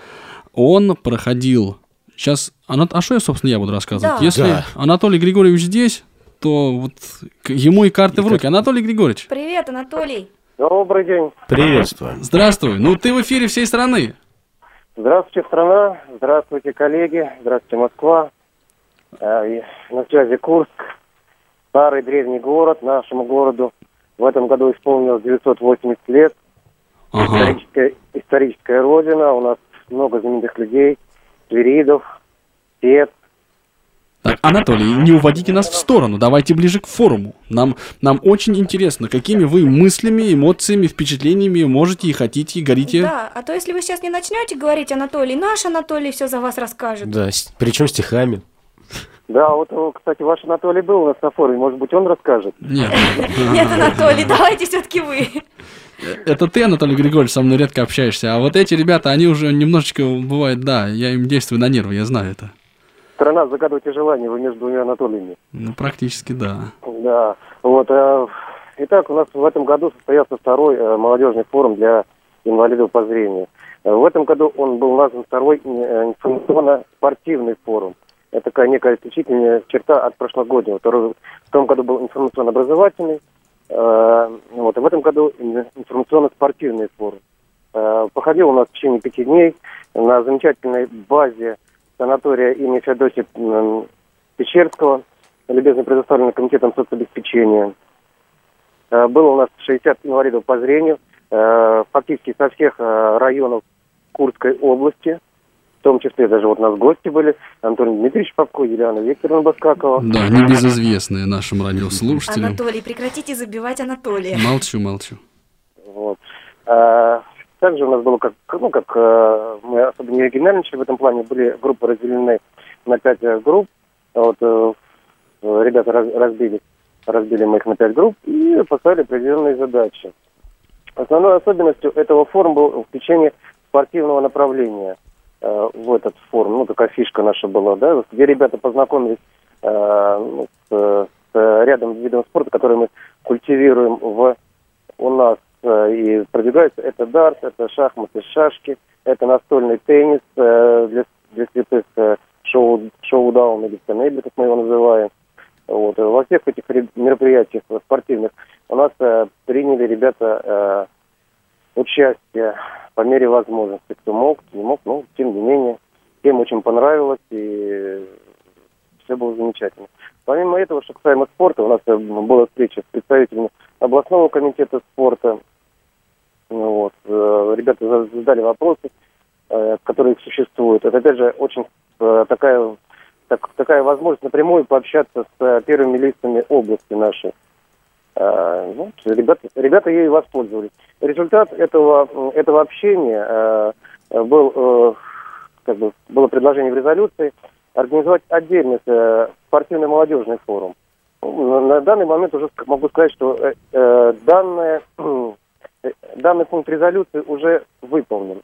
он проходил... Сейчас... Ана- А что я, собственно, я буду рассказывать? Да. Если Да. Анатолий Григорьевич здесь, то вот ему и карты в руки. Анатолий Григорьевич, Привет, Анатолий. Добрый день. Приветствую. здравствуй. Ну, ты в эфире всей страны. Здравствуйте, страна. Здравствуйте, коллеги. Здравствуйте, Москва. Э, На связи Курск. Старый древний город нашему городу. В этом году исполнилось 980 лет. Ага. Историческая, историческая родина. У нас много знаменитых людей. Свиридов, Тет. Так, Анатолий, не уводите нас в сторону, давайте ближе к форуму. Нам, нам очень интересно, какими вы мыслями, эмоциями, впечатлениями можете и хотите, и горите. Да, а то если вы сейчас не начнете говорить, Анатолий, наш Анатолий все за вас расскажет. Да, причем стихами. Да, вот, кстати, ваш Анатолий был у нас на форуме. Может быть, он расскажет? Нет. Нет, Анатолий, давайте все-таки вы. Это ты, Анатолий Григорьевич, со мной редко общаешься, а вот эти ребята, они уже немножечко, бывает, да, я им действую на нервы, я знаю это. Страна, загадывайте желание, вы между двумя Анатолиями. Ну, практически да. Да, вот. э, Итак, у нас в этом году состоялся второй э, молодежный форум для инвалидов по зрению. Э, В этом году он был назван второй э, информационно-спортивный форум. Это такая некая отличительная черта от прошлогоднего. Второй, в том году был информационно-образовательный, э, вот, и в этом году ин- информационно-спортивный форум. Э, Проходил у нас в течение пяти дней на замечательной базе санатория имени Феодосия Печерского, любезно предоставленный комитетом соцобеспечения. Э, Было у нас 60 инвалидов по зрению, э, фактически со всех э, районов Курской области, в том числе даже вот у нас гости были, Антон Дмитриевич Попко, Юлиана Викторовна Баскакова. Да, небезызвестные нашим радиослушателям. Анатолий, прекратите забивать Анатолия. Молчу, молчу. Вот. Также у нас было, как, ну, как э, мы особо не оригинальничали в этом плане, были группы разделены на пять э, групп. Вот, э, э, ребята раз- разбили, разбили мы их на пять групп и поставили определенные задачи. Основной особенностью этого форума было включение спортивного направления э, в этот форум. Ну, такая фишка наша была, да, где ребята познакомились э, ну, с, с рядом видов спорта, которые мы культивируем в, у нас э, и продвигаются. Это дартс, это шахматы, шашки, это настольный теннис э, для, для слепых э, шоу, шоу-даун или стенейбли, как мы его называем. Вот. Во всех этих мероприятиях э, спортивных у нас э, приняли ребята э, участие по мере возможности. Кто мог, кто не мог, но тем не менее. Всем очень понравилось и все было замечательно. Помимо этого, что касаемо спорта, у нас э, была встреча с представителями областного комитета спорта. Вот. Э, Ребята за- задали вопросы, э, которые существуют. Это, опять же, очень э, такая, так- такая возможность напрямую пообщаться с первыми лицами области нашей. Э, ну, ребята, ребята ею воспользовались. Результат этого, этого общения был, как бы, было предложение в резолюции организовать отдельный спортивный молодежный форум. Ну, На, данный момент уже могу сказать, что данное, данный пункт резолюции уже выполнен.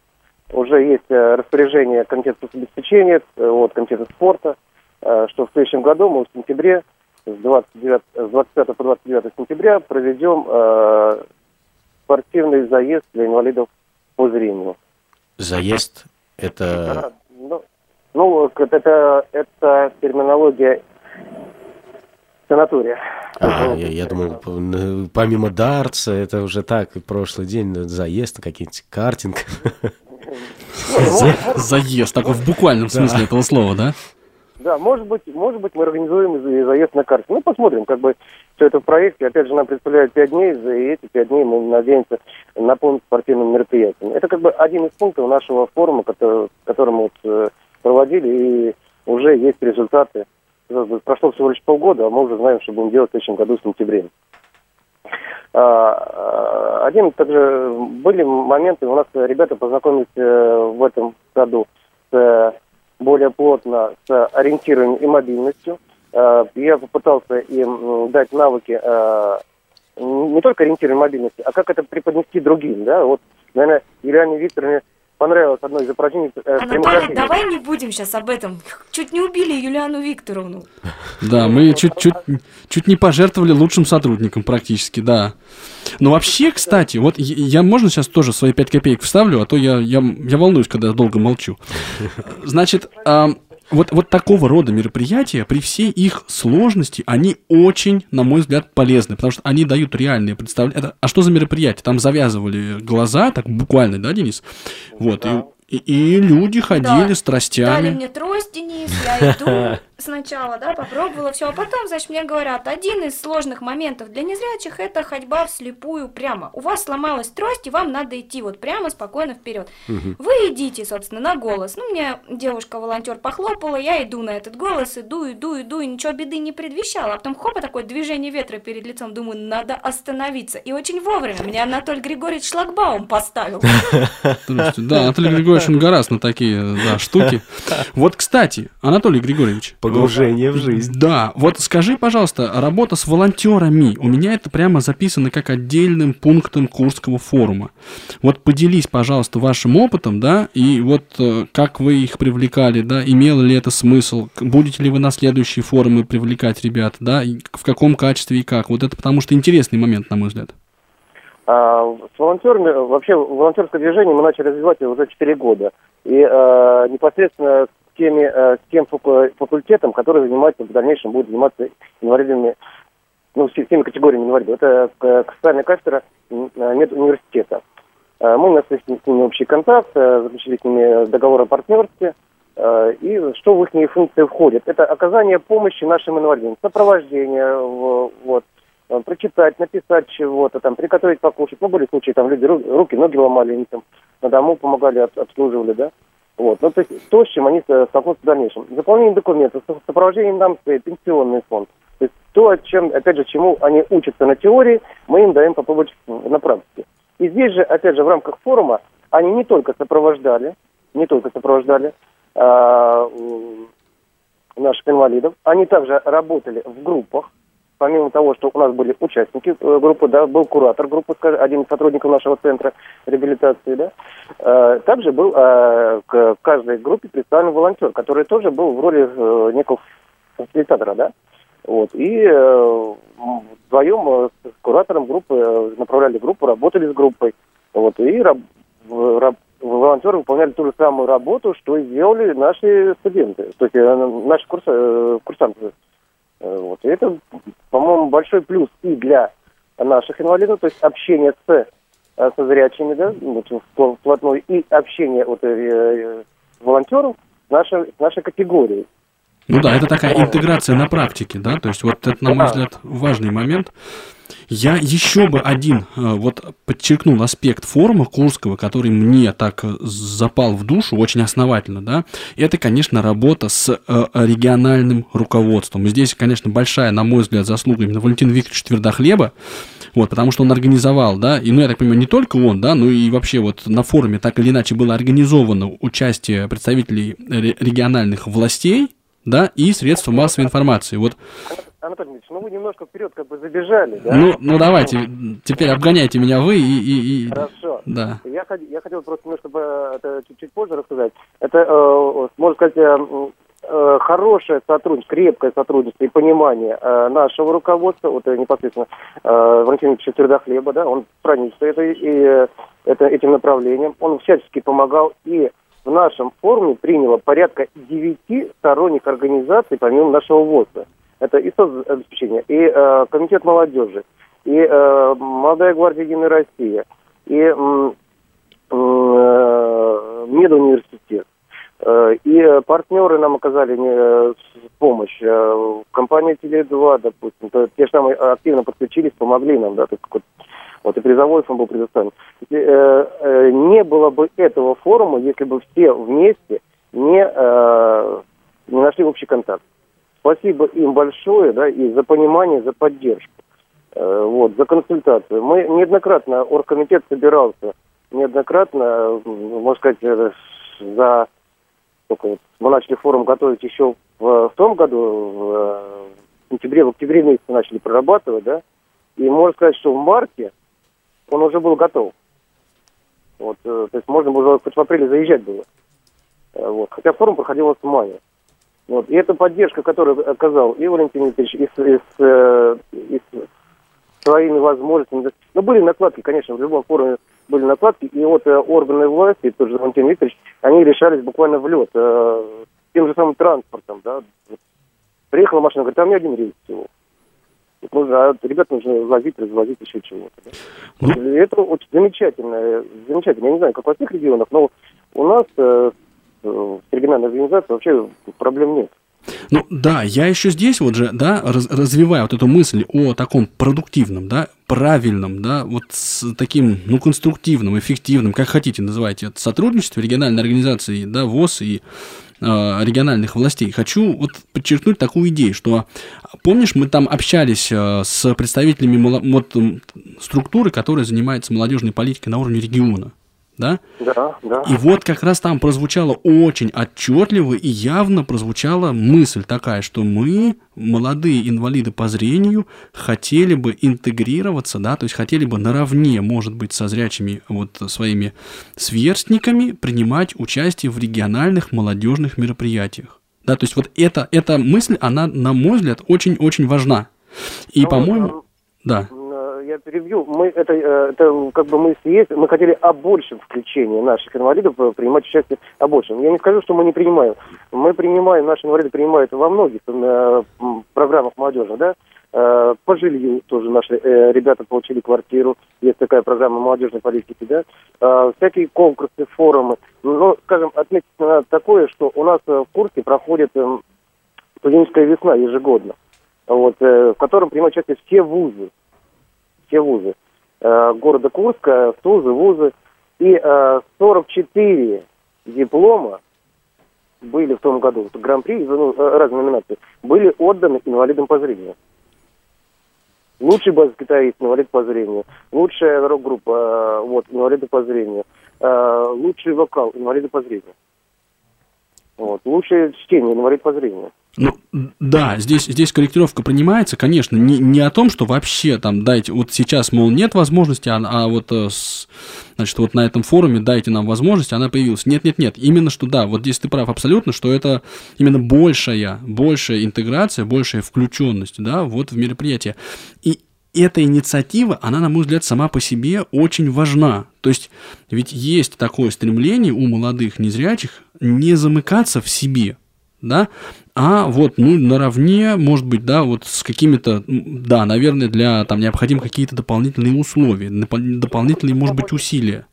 Уже есть э, распоряжение Комитета обеспечения, э, вот, Комитета спорта, э, что в следующем году мы в сентябре, с, 29, с 25 по 29 сентября проведем э, спортивный заезд для инвалидов по зрению. Заезд это... Ну, ну, это, это терминология санатория. А, я, я думал, помимо дартса, это уже так, прошлый день, заезд, какие-нибудь картинг. Заезд, такой в буквальном смысле этого слова, да? Да, может быть, может быть, мы организуем заезд на карте. Ну, посмотрим, как бы все это в проекте. Опять же, нам представляют пять дней, и эти пять дней мы надеемся наполнить спортивным мероприятием. Это как бы один из пунктов нашего форума, который, который мы вот э, проводили, и уже есть результаты. Прошло всего лишь полгода, а мы уже знаем, что будем делать в следующем году в сентябре. А, а, один также были моменты, у нас ребята познакомились э, в этом году с более плотно с ориентированием и мобильностью. Э, я попытался им дать навыки э, не только ориентирования мобильности, а как это преподнести другим. Да? Вот, наверное, Елене Викторовне понравилось одно из упражнений. Э, Анатолий, давай не будем сейчас об этом. Чуть не убили Юлиану Викторовну. Да, мы чуть-чуть чуть не пожертвовали лучшим сотрудником практически, да. Но вообще, кстати, вот я, можно сейчас тоже свои пять копеек вставлю, а то я, я, я волнуюсь, когда долго молчу. Значит, вот, вот такого рода мероприятия, при всей их сложности, они очень, на мой взгляд, полезны, потому что они дают реальные представления. А что за мероприятие? Там завязывали глаза, так буквально, да, Денис? Вот, и и, и люди ходили да. с тростями. Дали мне трость, Денис, я иду сначала, да, попробовала все, а потом, значит, мне говорят, один из сложных моментов для незрячих это ходьба вслепую прямо. У вас сломалась трость, и вам надо идти вот прямо, спокойно вперед. Угу. Вы идите, собственно, на голос. Ну, мне девушка-волонтер похлопала, я иду на этот голос, иду, иду, иду, и ничего беды не предвещала. А потом хопа, такое движение ветра перед лицом, думаю, надо остановиться. И очень вовремя мне Анатолий Григорьевич шлагбаум поставил. Да, Анатолий Григорьевич очень гораздо на такие штуки. Вот, кстати, Анатолий Григорьевич. Погружение в жизнь. Да, вот скажи, пожалуйста, работа с волонтерами. У меня это прямо записано как отдельным пунктом Курского форума. Вот поделись, пожалуйста, вашим опытом, да, и вот э, как вы их привлекали, да, имело ли это смысл, будете ли вы на следующие форумы привлекать ребят, да, и в каком качестве и как. Вот это потому что интересный момент, на мой взгляд. А, с волонтерами, вообще волонтерское движение мы начали развивать уже 4 года. И э, непосредственно с, теми, э, с тем факультетом, который занимается, в дальнейшем будет заниматься инвалидами, ну, с теми категориями инвалидов. Это социальная кафедра медуниверситета. Э, мы у нас есть с ними общий контакт, э, заключили с ними договор о партнерстве. Э, и что в их функции входит? Это оказание помощи нашим инвалидам, сопровождение, вот, Э, прочитать, написать чего-то, там, приготовить покушать. Ну, были случаи, там люди руки, ноги ломали, они там на дому помогали, обслуживали, да. Вот. Ну, то есть то, с чем они столкнутся в дальнейшем. Заполнение документов, сопровождение нам пенсионный фонд. То есть то, чем, опять же, чему они учатся на теории, мы им даем попробовать на практике. И здесь же, опять же, в рамках форума они не только сопровождали, не только сопровождали а, наших инвалидов, они также работали в группах, помимо того, что у нас были участники э, группы, да, был куратор группы, один из сотрудников нашего центра реабилитации, да, э, также был э, к каждой группе представлен волонтер, который тоже был в роли некого фасилитатора, да, вот, и вдвоем с куратором группы направляли группу, работали с группой, вот, и волонтеры выполняли ту же самую работу, что и сделали наши студенты, то есть наши курса, курсанты вот. И это, по-моему, большой плюс и для наших инвалидов, то есть общение с, э, со зрячими, да, вот, вплотную, и общение вот, э, э, волонтеров нашей, нашей категории. Ну да, это такая интеграция на практике, да, то есть вот это, на мой взгляд, важный момент. Я еще бы один э, вот подчеркнул аспект форума Курского, который мне так э, запал в душу очень основательно, да, это, конечно, работа с э, региональным руководством. И здесь, конечно, большая, на мой взгляд, заслуга именно Валентина Викторовича Твердохлеба, вот, потому что он организовал, да, и, ну, я так понимаю, не только он, да, но и вообще вот на форуме так или иначе было организовано участие представителей региональных властей, да, и средства массовой информации. Вот Анатолий Ильич, ну вы немножко вперед как бы забежали, да? Ну, ну давайте, теперь обгоняйте меня вы и... и, и... Хорошо. Да. Я, я хотел просто немножко это чуть-чуть позже рассказать. Это, э, можно сказать, э, э, хорошее сотрудничество, крепкое сотрудничество и понимание э, нашего руководства, вот непосредственно э, Валентин Ильич Твердохлеба, да, он страничится этой, и, это, этим направлением, он всячески помогал и в нашем форуме приняло порядка девяти сторонних организаций помимо нашего ВОЗа. Это и соцобеспечение, и э, Комитет молодежи, и э, Молодая гвардия Единой России, и м, э, медуниверситет. Э, И партнеры нам оказали э, помощь. Э, Компания Теле2, допустим, то те же самые активно подключились, помогли нам, да, так вот, вот и призовой фонд был предоставлен. Э, э, Не было бы этого форума, если бы все вместе не, э, не нашли общий контакт. Спасибо им большое, да, и за понимание, за поддержку. Э, Вот, за консультацию. Мы неоднократно, оргкомитет собирался, неоднократно, можно сказать, э, за только вот мы начали форум готовить еще в, в том году, в, э, в сентябре, в октябре месяце начали прорабатывать, да, и можно сказать, что в марте он уже был готов. Вот, то есть можно было хоть в апреле заезжать было. Вот, хотя форум проходил в мае. Вот, и эта поддержка, которую оказал и Валентин Викторович, и, с- и, с, э, и с своими возможностями. да. Ну, были накладки, конечно, в любом форуме были накладки, и вот э, органы власти, тот же Валентин Викторович, они решались буквально в лед. Э, тем же самым транспортом, да. Приехала машина, говорит, у меня один рейс всего. Нужно, а ребят нужно возить, развозить еще чего-то. да. Вот Это очень замечательно, замечательно. Я не знаю, как во всех регионах, но у нас в региональной организации вообще проблем нет. Ну да, я еще здесь вот же, да, раз- развиваю вот эту мысль о таком продуктивном, да, правильном, да, вот с таким, ну, конструктивным, эффективным, как хотите называйте это, сотрудничестве региональной организации, да, ВОЗ и э, региональных властей. Хочу вот подчеркнуть такую идею, что, помнишь, мы там общались э, с представителями мало- вот, структуры, которая занимается молодежной политикой на уровне региона, да? Да, да. И вот как раз там прозвучало очень отчетливо и явно прозвучала мысль такая, что мы, молодые инвалиды по зрению, хотели бы интегрироваться, да, то есть хотели бы наравне, может быть, со зрячими вот своими сверстниками принимать участие в региональных молодежных мероприятиях. Да, то есть вот эта, эта мысль, она, на мой взгляд, очень-очень важна. И, Ну, по-моему, да. Я перебью. Мы это, э, это как бы мы есть, мы хотели о большем включении наших инвалидов э, принимать участие о большем. Я не скажу, что мы не принимаем. Мы принимаем, наши инвалиды принимают во многих э, программах молодежи, да. По жилью тоже наши ребята получили квартиру. Есть такая программа молодежной политики, да. Э, Всякие конкурсы, форумы. Ну, скажем, отметить надо такое, что у нас в Курске проходит эм, студенческая весна ежегодно, вот, э, в котором принимают участие все вузы все вузы э, города Курска, ТУЗы, вузы. И э, 44 диплома были в том году, гран-при, ну, э, разные номинации, были отданы инвалидам по зрению. Лучший бас-гитарист, инвалид по зрению. Лучшая рок-группа, э, вот, инвалиды по зрению. Э, лучший вокал, инвалиды по зрению. Вот. Лучшее чтение, инвалид по зрению. Ну, да, здесь, здесь корректировка принимается, конечно, не, не о том, что вообще там дайте, вот сейчас, мол, нет возможности, а, а вот, э, с, значит, вот на этом форуме дайте нам возможность, она появилась. Нет, нет, нет, именно что, да, вот здесь ты прав абсолютно, что это именно большая, большая интеграция, большая включенность, да, вот в мероприятие. И эта инициатива, она, на мой взгляд, сама по себе очень важна. То есть, ведь есть такое стремление у молодых незрячих не замыкаться в себе, да, а вот, ну, наравне, может быть, да, вот с какими-то, да, наверное, для, там, необходимы какие-то дополнительные условия, допол- дополнительные, может быть, усилия.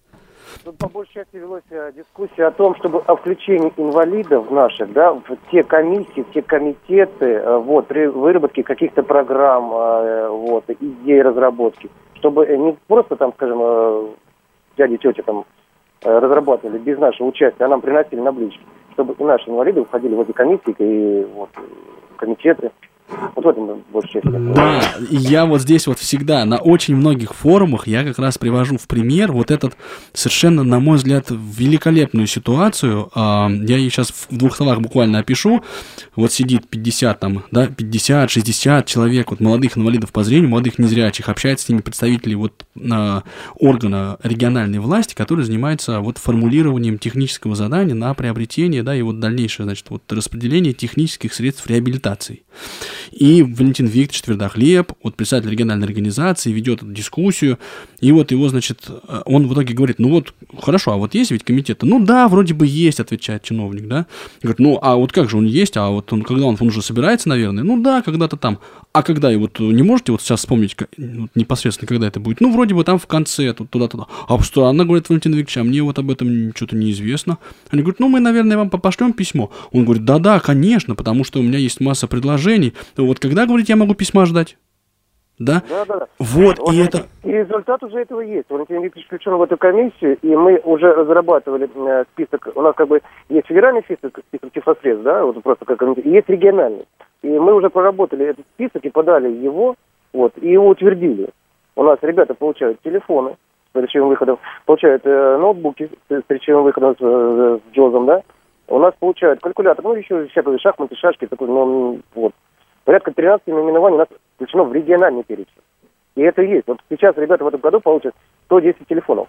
Тут по большей части велась э, дискуссия о том, чтобы о включении инвалидов наших, да, в те комиссии, в те комитеты, э, вот, при выработке каких-то программ, э, вот, идей разработки, чтобы не просто там, скажем, дяди, тети там разрабатывали без нашего участия, а нам приносили на блички, чтобы и наши инвалиды уходили в эти комиссии и вот, э, комитеты. Вот в этом больше. Да, я вот здесь вот всегда на очень многих форумах я как раз привожу в пример вот этот совершенно, на мой взгляд, великолепную ситуацию. А, Я ее сейчас в двух словах буквально опишу. Вот сидит 50 там, да, 50, 60 человек, вот молодых инвалидов по зрению, молодых незрячих, общается с ними представители вот а, органа региональной власти, который занимается вот формулированием технического задания на приобретение, да, и вот дальнейшее, значит, вот распределение технических средств реабилитации. И Валентин Викторович Твердохлеб, вот представитель региональной организации, ведет дискуссию, и вот его, значит, он в итоге говорит, ну вот, хорошо, а вот есть ведь комитет? Ну да, вроде бы есть, отвечает чиновник, да. Говорит, ну а вот как же он есть, а вот он, когда он, он уже собирается, наверное? Ну да, когда-то там. А когда, и вот не можете вот сейчас вспомнить как- вот непосредственно, когда это будет? Ну, вроде бы там в конце, тут туда-туда. А что, она говорит, Валентин Викторович, а мне вот об этом что-то неизвестно. Они говорят, ну, мы, наверное, вам пошлем письмо. Он говорит, да-да, конечно, потому что у меня есть масса предложений. Вот когда, говорит, я могу письма ждать? Да? Да, да, да. Вот, и это... И результат уже этого есть. Валентин Викторович включен в эту комиссию, и мы уже разрабатывали э, список. У нас как бы есть федеральный список, список тифлосредств, да, вот просто как и есть региональный. И мы уже проработали этот список и подали его, вот, и его утвердили. У нас ребята получают телефоны с речевым выходом, получают э, ноутбуки с, с речевым выходом с, э, с джозом, да. У нас получают калькулятор, ну еще всякие шахматы, шашки, такой, ну, вот. Порядка 13 наименований у нас включено в региональный перечень. И это есть. Вот сейчас ребята в этом году получат 110 телефонов.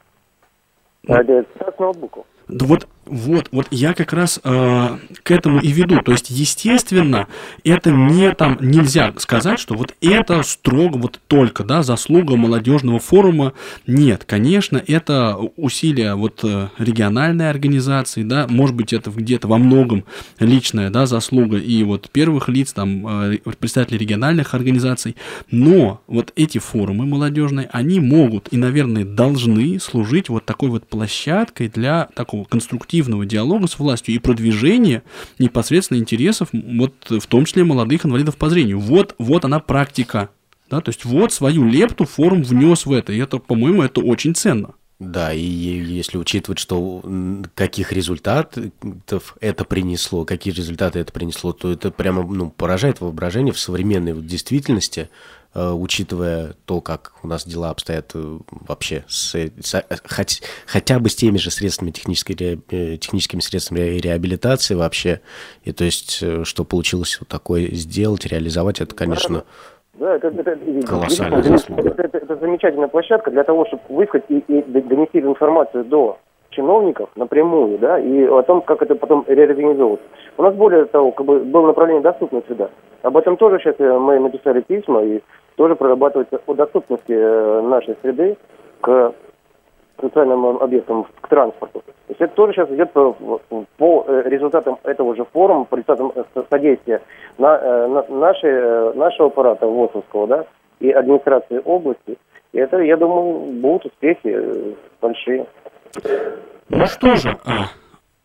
Да, 15 ноутбуков. Да вот, вот, вот я как раз э, к этому и веду. То есть, естественно, это не там нельзя сказать, что вот это строго вот только, да, заслуга молодежного форума. Нет, конечно, это усилия вот э, региональной организации, да, может быть, это где-то во многом личная, да, заслуга и вот первых лиц, там, э, представителей региональных организаций. Но вот эти форумы молодежные, они могут и, наверное, должны служить вот такой вот площадкой для такого конструктивного диалога с властью и продвижения непосредственно интересов, вот в том числе молодых инвалидов по зрению. Вот, вот она практика. Да, то есть вот свою лепту форум внес в это, и это, по-моему, это очень ценно. Да, и если учитывать, что каких результатов это принесло, какие результаты это принесло, то это прямо ну, поражает воображение в современной действительности, учитывая то, как у нас дела обстоят э, вообще с, с- хоть- хотя бы с теми же средствами технической, э, техническими средствами ре- реабилитации вообще. И то есть, э, что получилось вот такое сделать, реализовать, это, конечно, Да, это, это- это- Колоссальная действительно, заслуга. это, это- это замечательная площадка для того, чтобы высказать и, и донести информацию до чиновников напрямую, да, и о том, как это потом реорганизовывать. У нас более того, как бы было направление доступная среда. Об этом тоже сейчас э, мы написали письма и тоже прорабатывается о доступности э, нашей среды к социальным объектам, к транспорту. То есть это тоже сейчас идет по, по, э, результатам этого же форума, по результатам со- содействия на, на- нашей, нашего аппарата ВОСовского, да, и администрации области. И это, я думаю, будут успехи большие. Ну что же, а,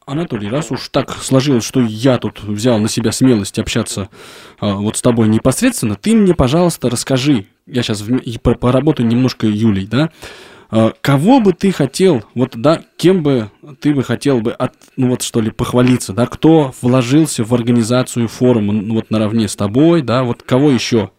Анатолий, раз уж так сложилось, что я тут взял на себя смелость общаться а, вот с тобой непосредственно, ты мне, пожалуйста, расскажи, я сейчас и по- поработаю немножко Юлей, да, а, кого бы ты хотел, вот, да, кем бы ты бы хотел бы, от, ну вот что ли, похвалиться, да, кто вложился в организацию форума, ну вот наравне с тобой, да, вот кого еще,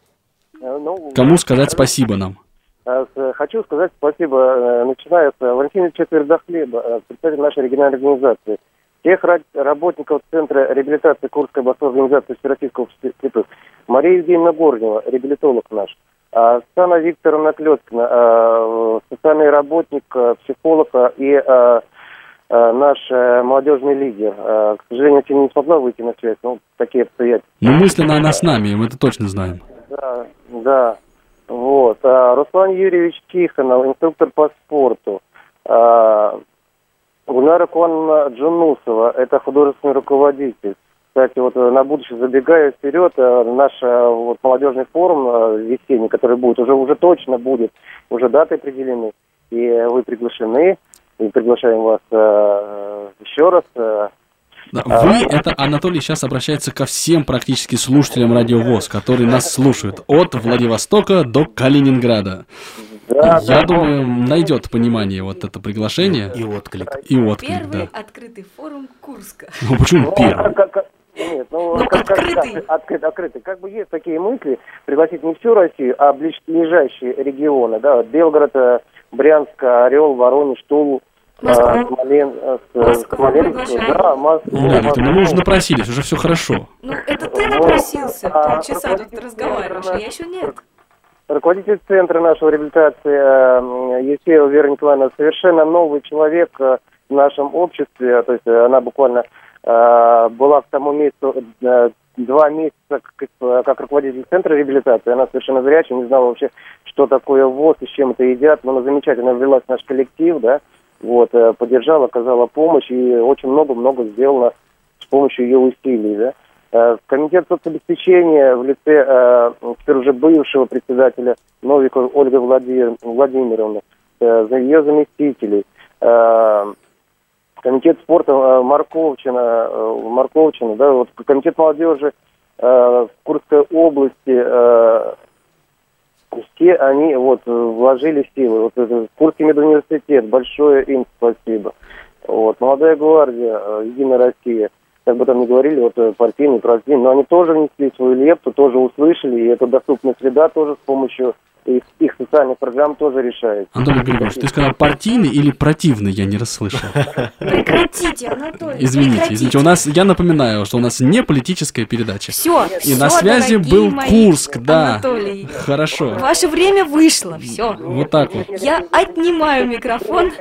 Э, ну, кому сказать спасибо нам? Э, Хочу сказать спасибо, э, начиная с Валентина Четвердохлеба, э, представителя нашей региональной организации, ра- работников Центра реабилитации Курской областной организации Всероссийского слепых, Мария Евгеньевна Горнева, реабилитолог наш, а, Оксана Викторовна Клеткина, социальный работник, психолог и наш молодежный лидер. К сожалению, сегодня не смогла выйти на связь, но такие обстоятельства. Ну, мысленно она с нами, мы это точно знаем. Да, да. Вот. А, Руслан Юрьевич Тихонов, инструктор по спорту. А, Гульнара Куановна Джунусова, это художественный руководитель. Кстати, вот э, на будущее забегая вперед, э, наш э, вот, молодежный форум весенний, который будет, уже, уже точно будет, уже даты определены, и вы приглашены, и приглашаем вас э, еще раз. э, Вы, это Анатолий сейчас обращается ко всем практически слушателям Радио ВОЗ, которые нас слушают от Владивостока до Калининграда. Да, Я да. думаю, найдет понимание вот это приглашение. И отклик. И отклик, Первый да. открытый форум Курска. Ну почему Ну, первый? как- как- Нет, ну, как, открытый. Как, открытый, открытый. Как бы есть такие мысли, пригласить не всю Россию, а ближайшие регионы, да, Белгород, э, Брянск, Орел, Воронеж, Тулу, Москва. Смолен, э, Смоленск, да, Москву. Ну, ну мы уже напросились, уже все хорошо. Ну, это ты напросился, А, полчаса тут руководитель разговариваешь, а я еще нет. Руководитель центра нашего реабилитации э, Есеева Вера Николаевна совершенно новый человек э, в нашем обществе. То есть э, она буквально была к тому месту два месяца как, как руководитель центра реабилитации. Она совершенно зрячая, не знала вообще, что такое ВОЗ и с чем это едят. Но она замечательно влилась в наш коллектив, да, вот, э, поддержала, оказала помощь и очень много-много сделала с помощью ее усилий, да. Э, Комитет соцобеспечения в лице э, теперь уже бывшего председателя Новиковой Ольги Влади- Владимировны, э, ее заместителей, комитет спорта Марковчина, Марковчина, да, вот комитет молодежи Курской области, все они вот вложили силы. Вот это Курский медуниверситет, большое им спасибо. Вот, молодая гвардия, э, Единая Россия, как бы там ни говорили, вот э, партийный, партийный, но они тоже внесли свою лепту, тоже услышали, и эта доступная среда тоже с помощью их, их социальных программ тоже решается. Антон Григорьевич, ты сказал партийный или противный, я не расслышал. Прекратите, Анатолий, Извините, прекратите. извините, у нас, я напоминаю, что у нас не политическая передача. Все, И на связи был Курск, да. Анатолий. Хорошо. Ваше время вышло, все. Вот так вот. Я отнимаю микрофон.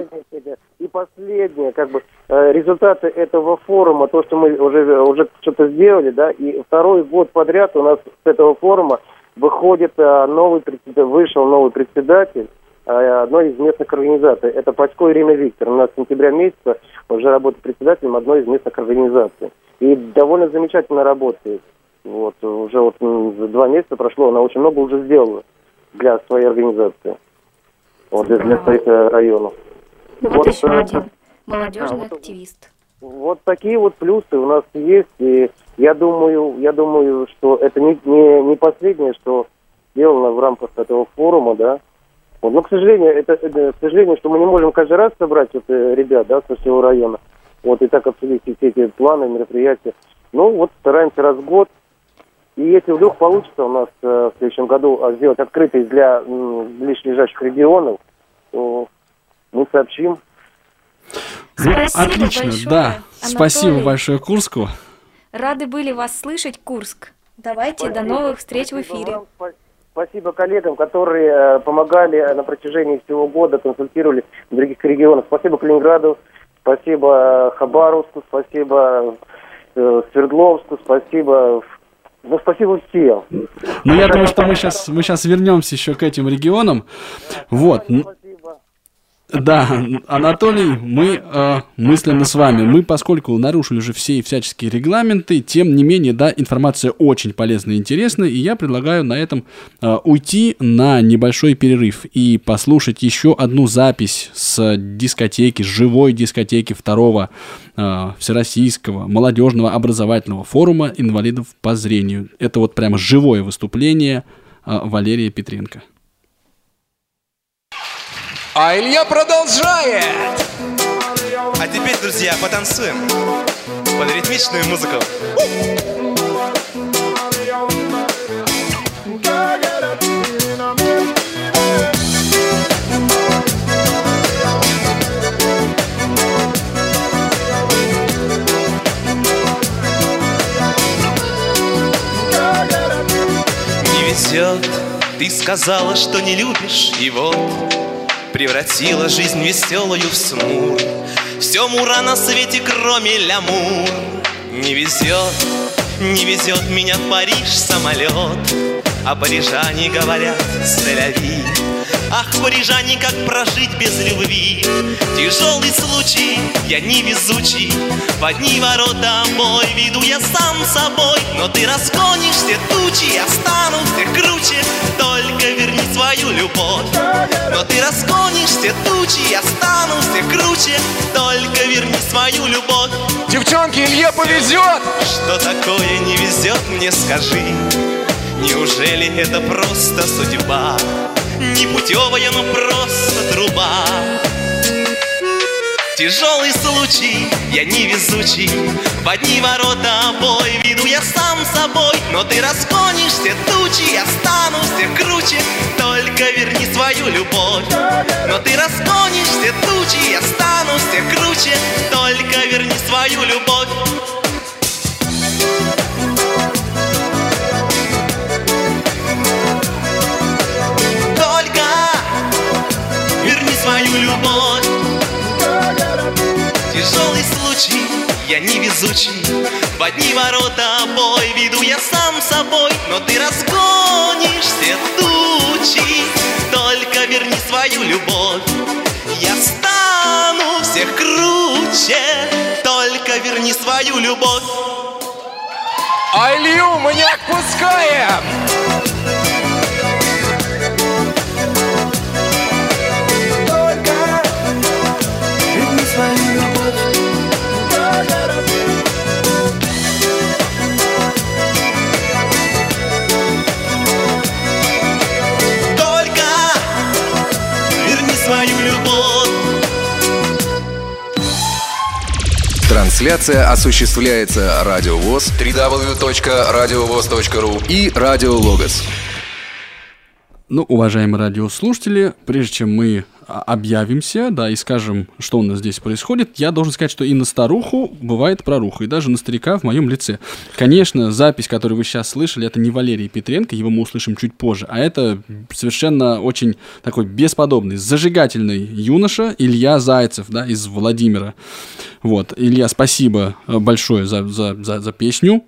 И последнее, как бы, э, результаты этого форума, то, что мы уже, уже что-то сделали, да, и второй год подряд у нас с этого форума выходит э, новый председатель, вышел новый председатель э, одной из местных организаций. Это Пачко Ирина Викторовна. У нас с сентября месяца уже работает председателем одной из местных организаций. И довольно замечательно работает. Вот, уже вот два месяца прошло, она очень много уже сделала для своей организации. Вот, для, для своих районов. Вот, Вот, еще один молодежный активист. Вот такие вот плюсы у нас есть, и я думаю, я думаю, что это не, не, не последнее, что сделано в рамках этого форума, да. Вот, но, к сожалению, это, это, к сожалению, что мы не можем каждый раз собрать вот, э, ребят, да, со всего района, вот, и так обсудить все эти планы, мероприятия. Ну, вот стараемся раз в год, и если вдруг получится у нас э, в следующем году сделать открытый для м, ближайших регионов, то мы сообщим. Ну, Спасибо отлично, большое, да. Спасибо Анатолий. большое Курску. Рады были вас слышать, Курск. Давайте, до новых встреч в эфире. вам, спа- Спасибо коллегам, которые э, помогали на протяжении всего года, консультировали в других регионах. Спасибо Калининграду, спасибо э, Хабаровску, спасибо э, Свердловску, спасибо... Ну, спасибо всем. Ну, я думаю, что мы сейчас, мы сейчас вернемся еще к этим регионам. Вот. Да, Анатолий, мы э, мысленно с вами. Мы, поскольку нарушили уже все всяческие регламенты, тем не менее, да, информация очень полезная и интересная, и я предлагаю на этом э, уйти на небольшой перерыв и послушать еще одну запись с дискотеки, с живой дискотеки второго э, Всероссийского молодежного образовательного форума инвалидов по зрению. Это вот прямо живое выступление э, Валерия Петренко. А Илья продолжает! А теперь, друзья, потанцуем под ритмичную музыку. Не везет, ты сказала, что не любишь, и вот Превратила жизнь веселую в смур. Все мура на свете, кроме лямур. Не везет, не везет меня в Париж самолет. А парижане говорят «Селяви» Ах, парижане, как прожить без любви? Тяжелый случай, я невезучий. В одни ворота домой веду я сам собой. Но ты разгонишь все тучи, я стану все круче. Только верни свою любовь. Но ты разгонишь все тучи, я стану все круче. Только верни свою любовь Девчонки, Илье повезет! Что такое не везет, мне скажи Неужели это просто судьба? Не путевая, но просто труба Тяжелый случай, я невезучий В одни ворота бой Веду я сам собой Но ты разгонишь все тучи Я стану все круче. Только верни свою любовь. Но ты разгонишь все тучи Я стану все круче. Только верни свою любовь. Только верни свою любовь Тяжелый случай, я невезучий. В одни ворота бой Веду я сам собой Но ты разгонишь все тучи. Только верни свою любовь Я стану всех круче. Только верни свою любовь. А Илью мы не отпускаем! Трансляция осуществляется Радио ВОЗ, www.radiovoz.ru и Радио Логос. Ну, уважаемые радиослушатели, прежде чем мы объявимся, да, и скажем, что у нас здесь происходит, я должен сказать, что и на старуху бывает проруха, и даже на старика в моем лице. Конечно, запись, которую вы сейчас слышали, это не Валерий Петренко, его мы услышим чуть позже, а это совершенно очень такой бесподобный, зажигательный юноша Илья Зайцев, да, из Владимира. Вот, Илья, спасибо э, большое за, за, за, за песню,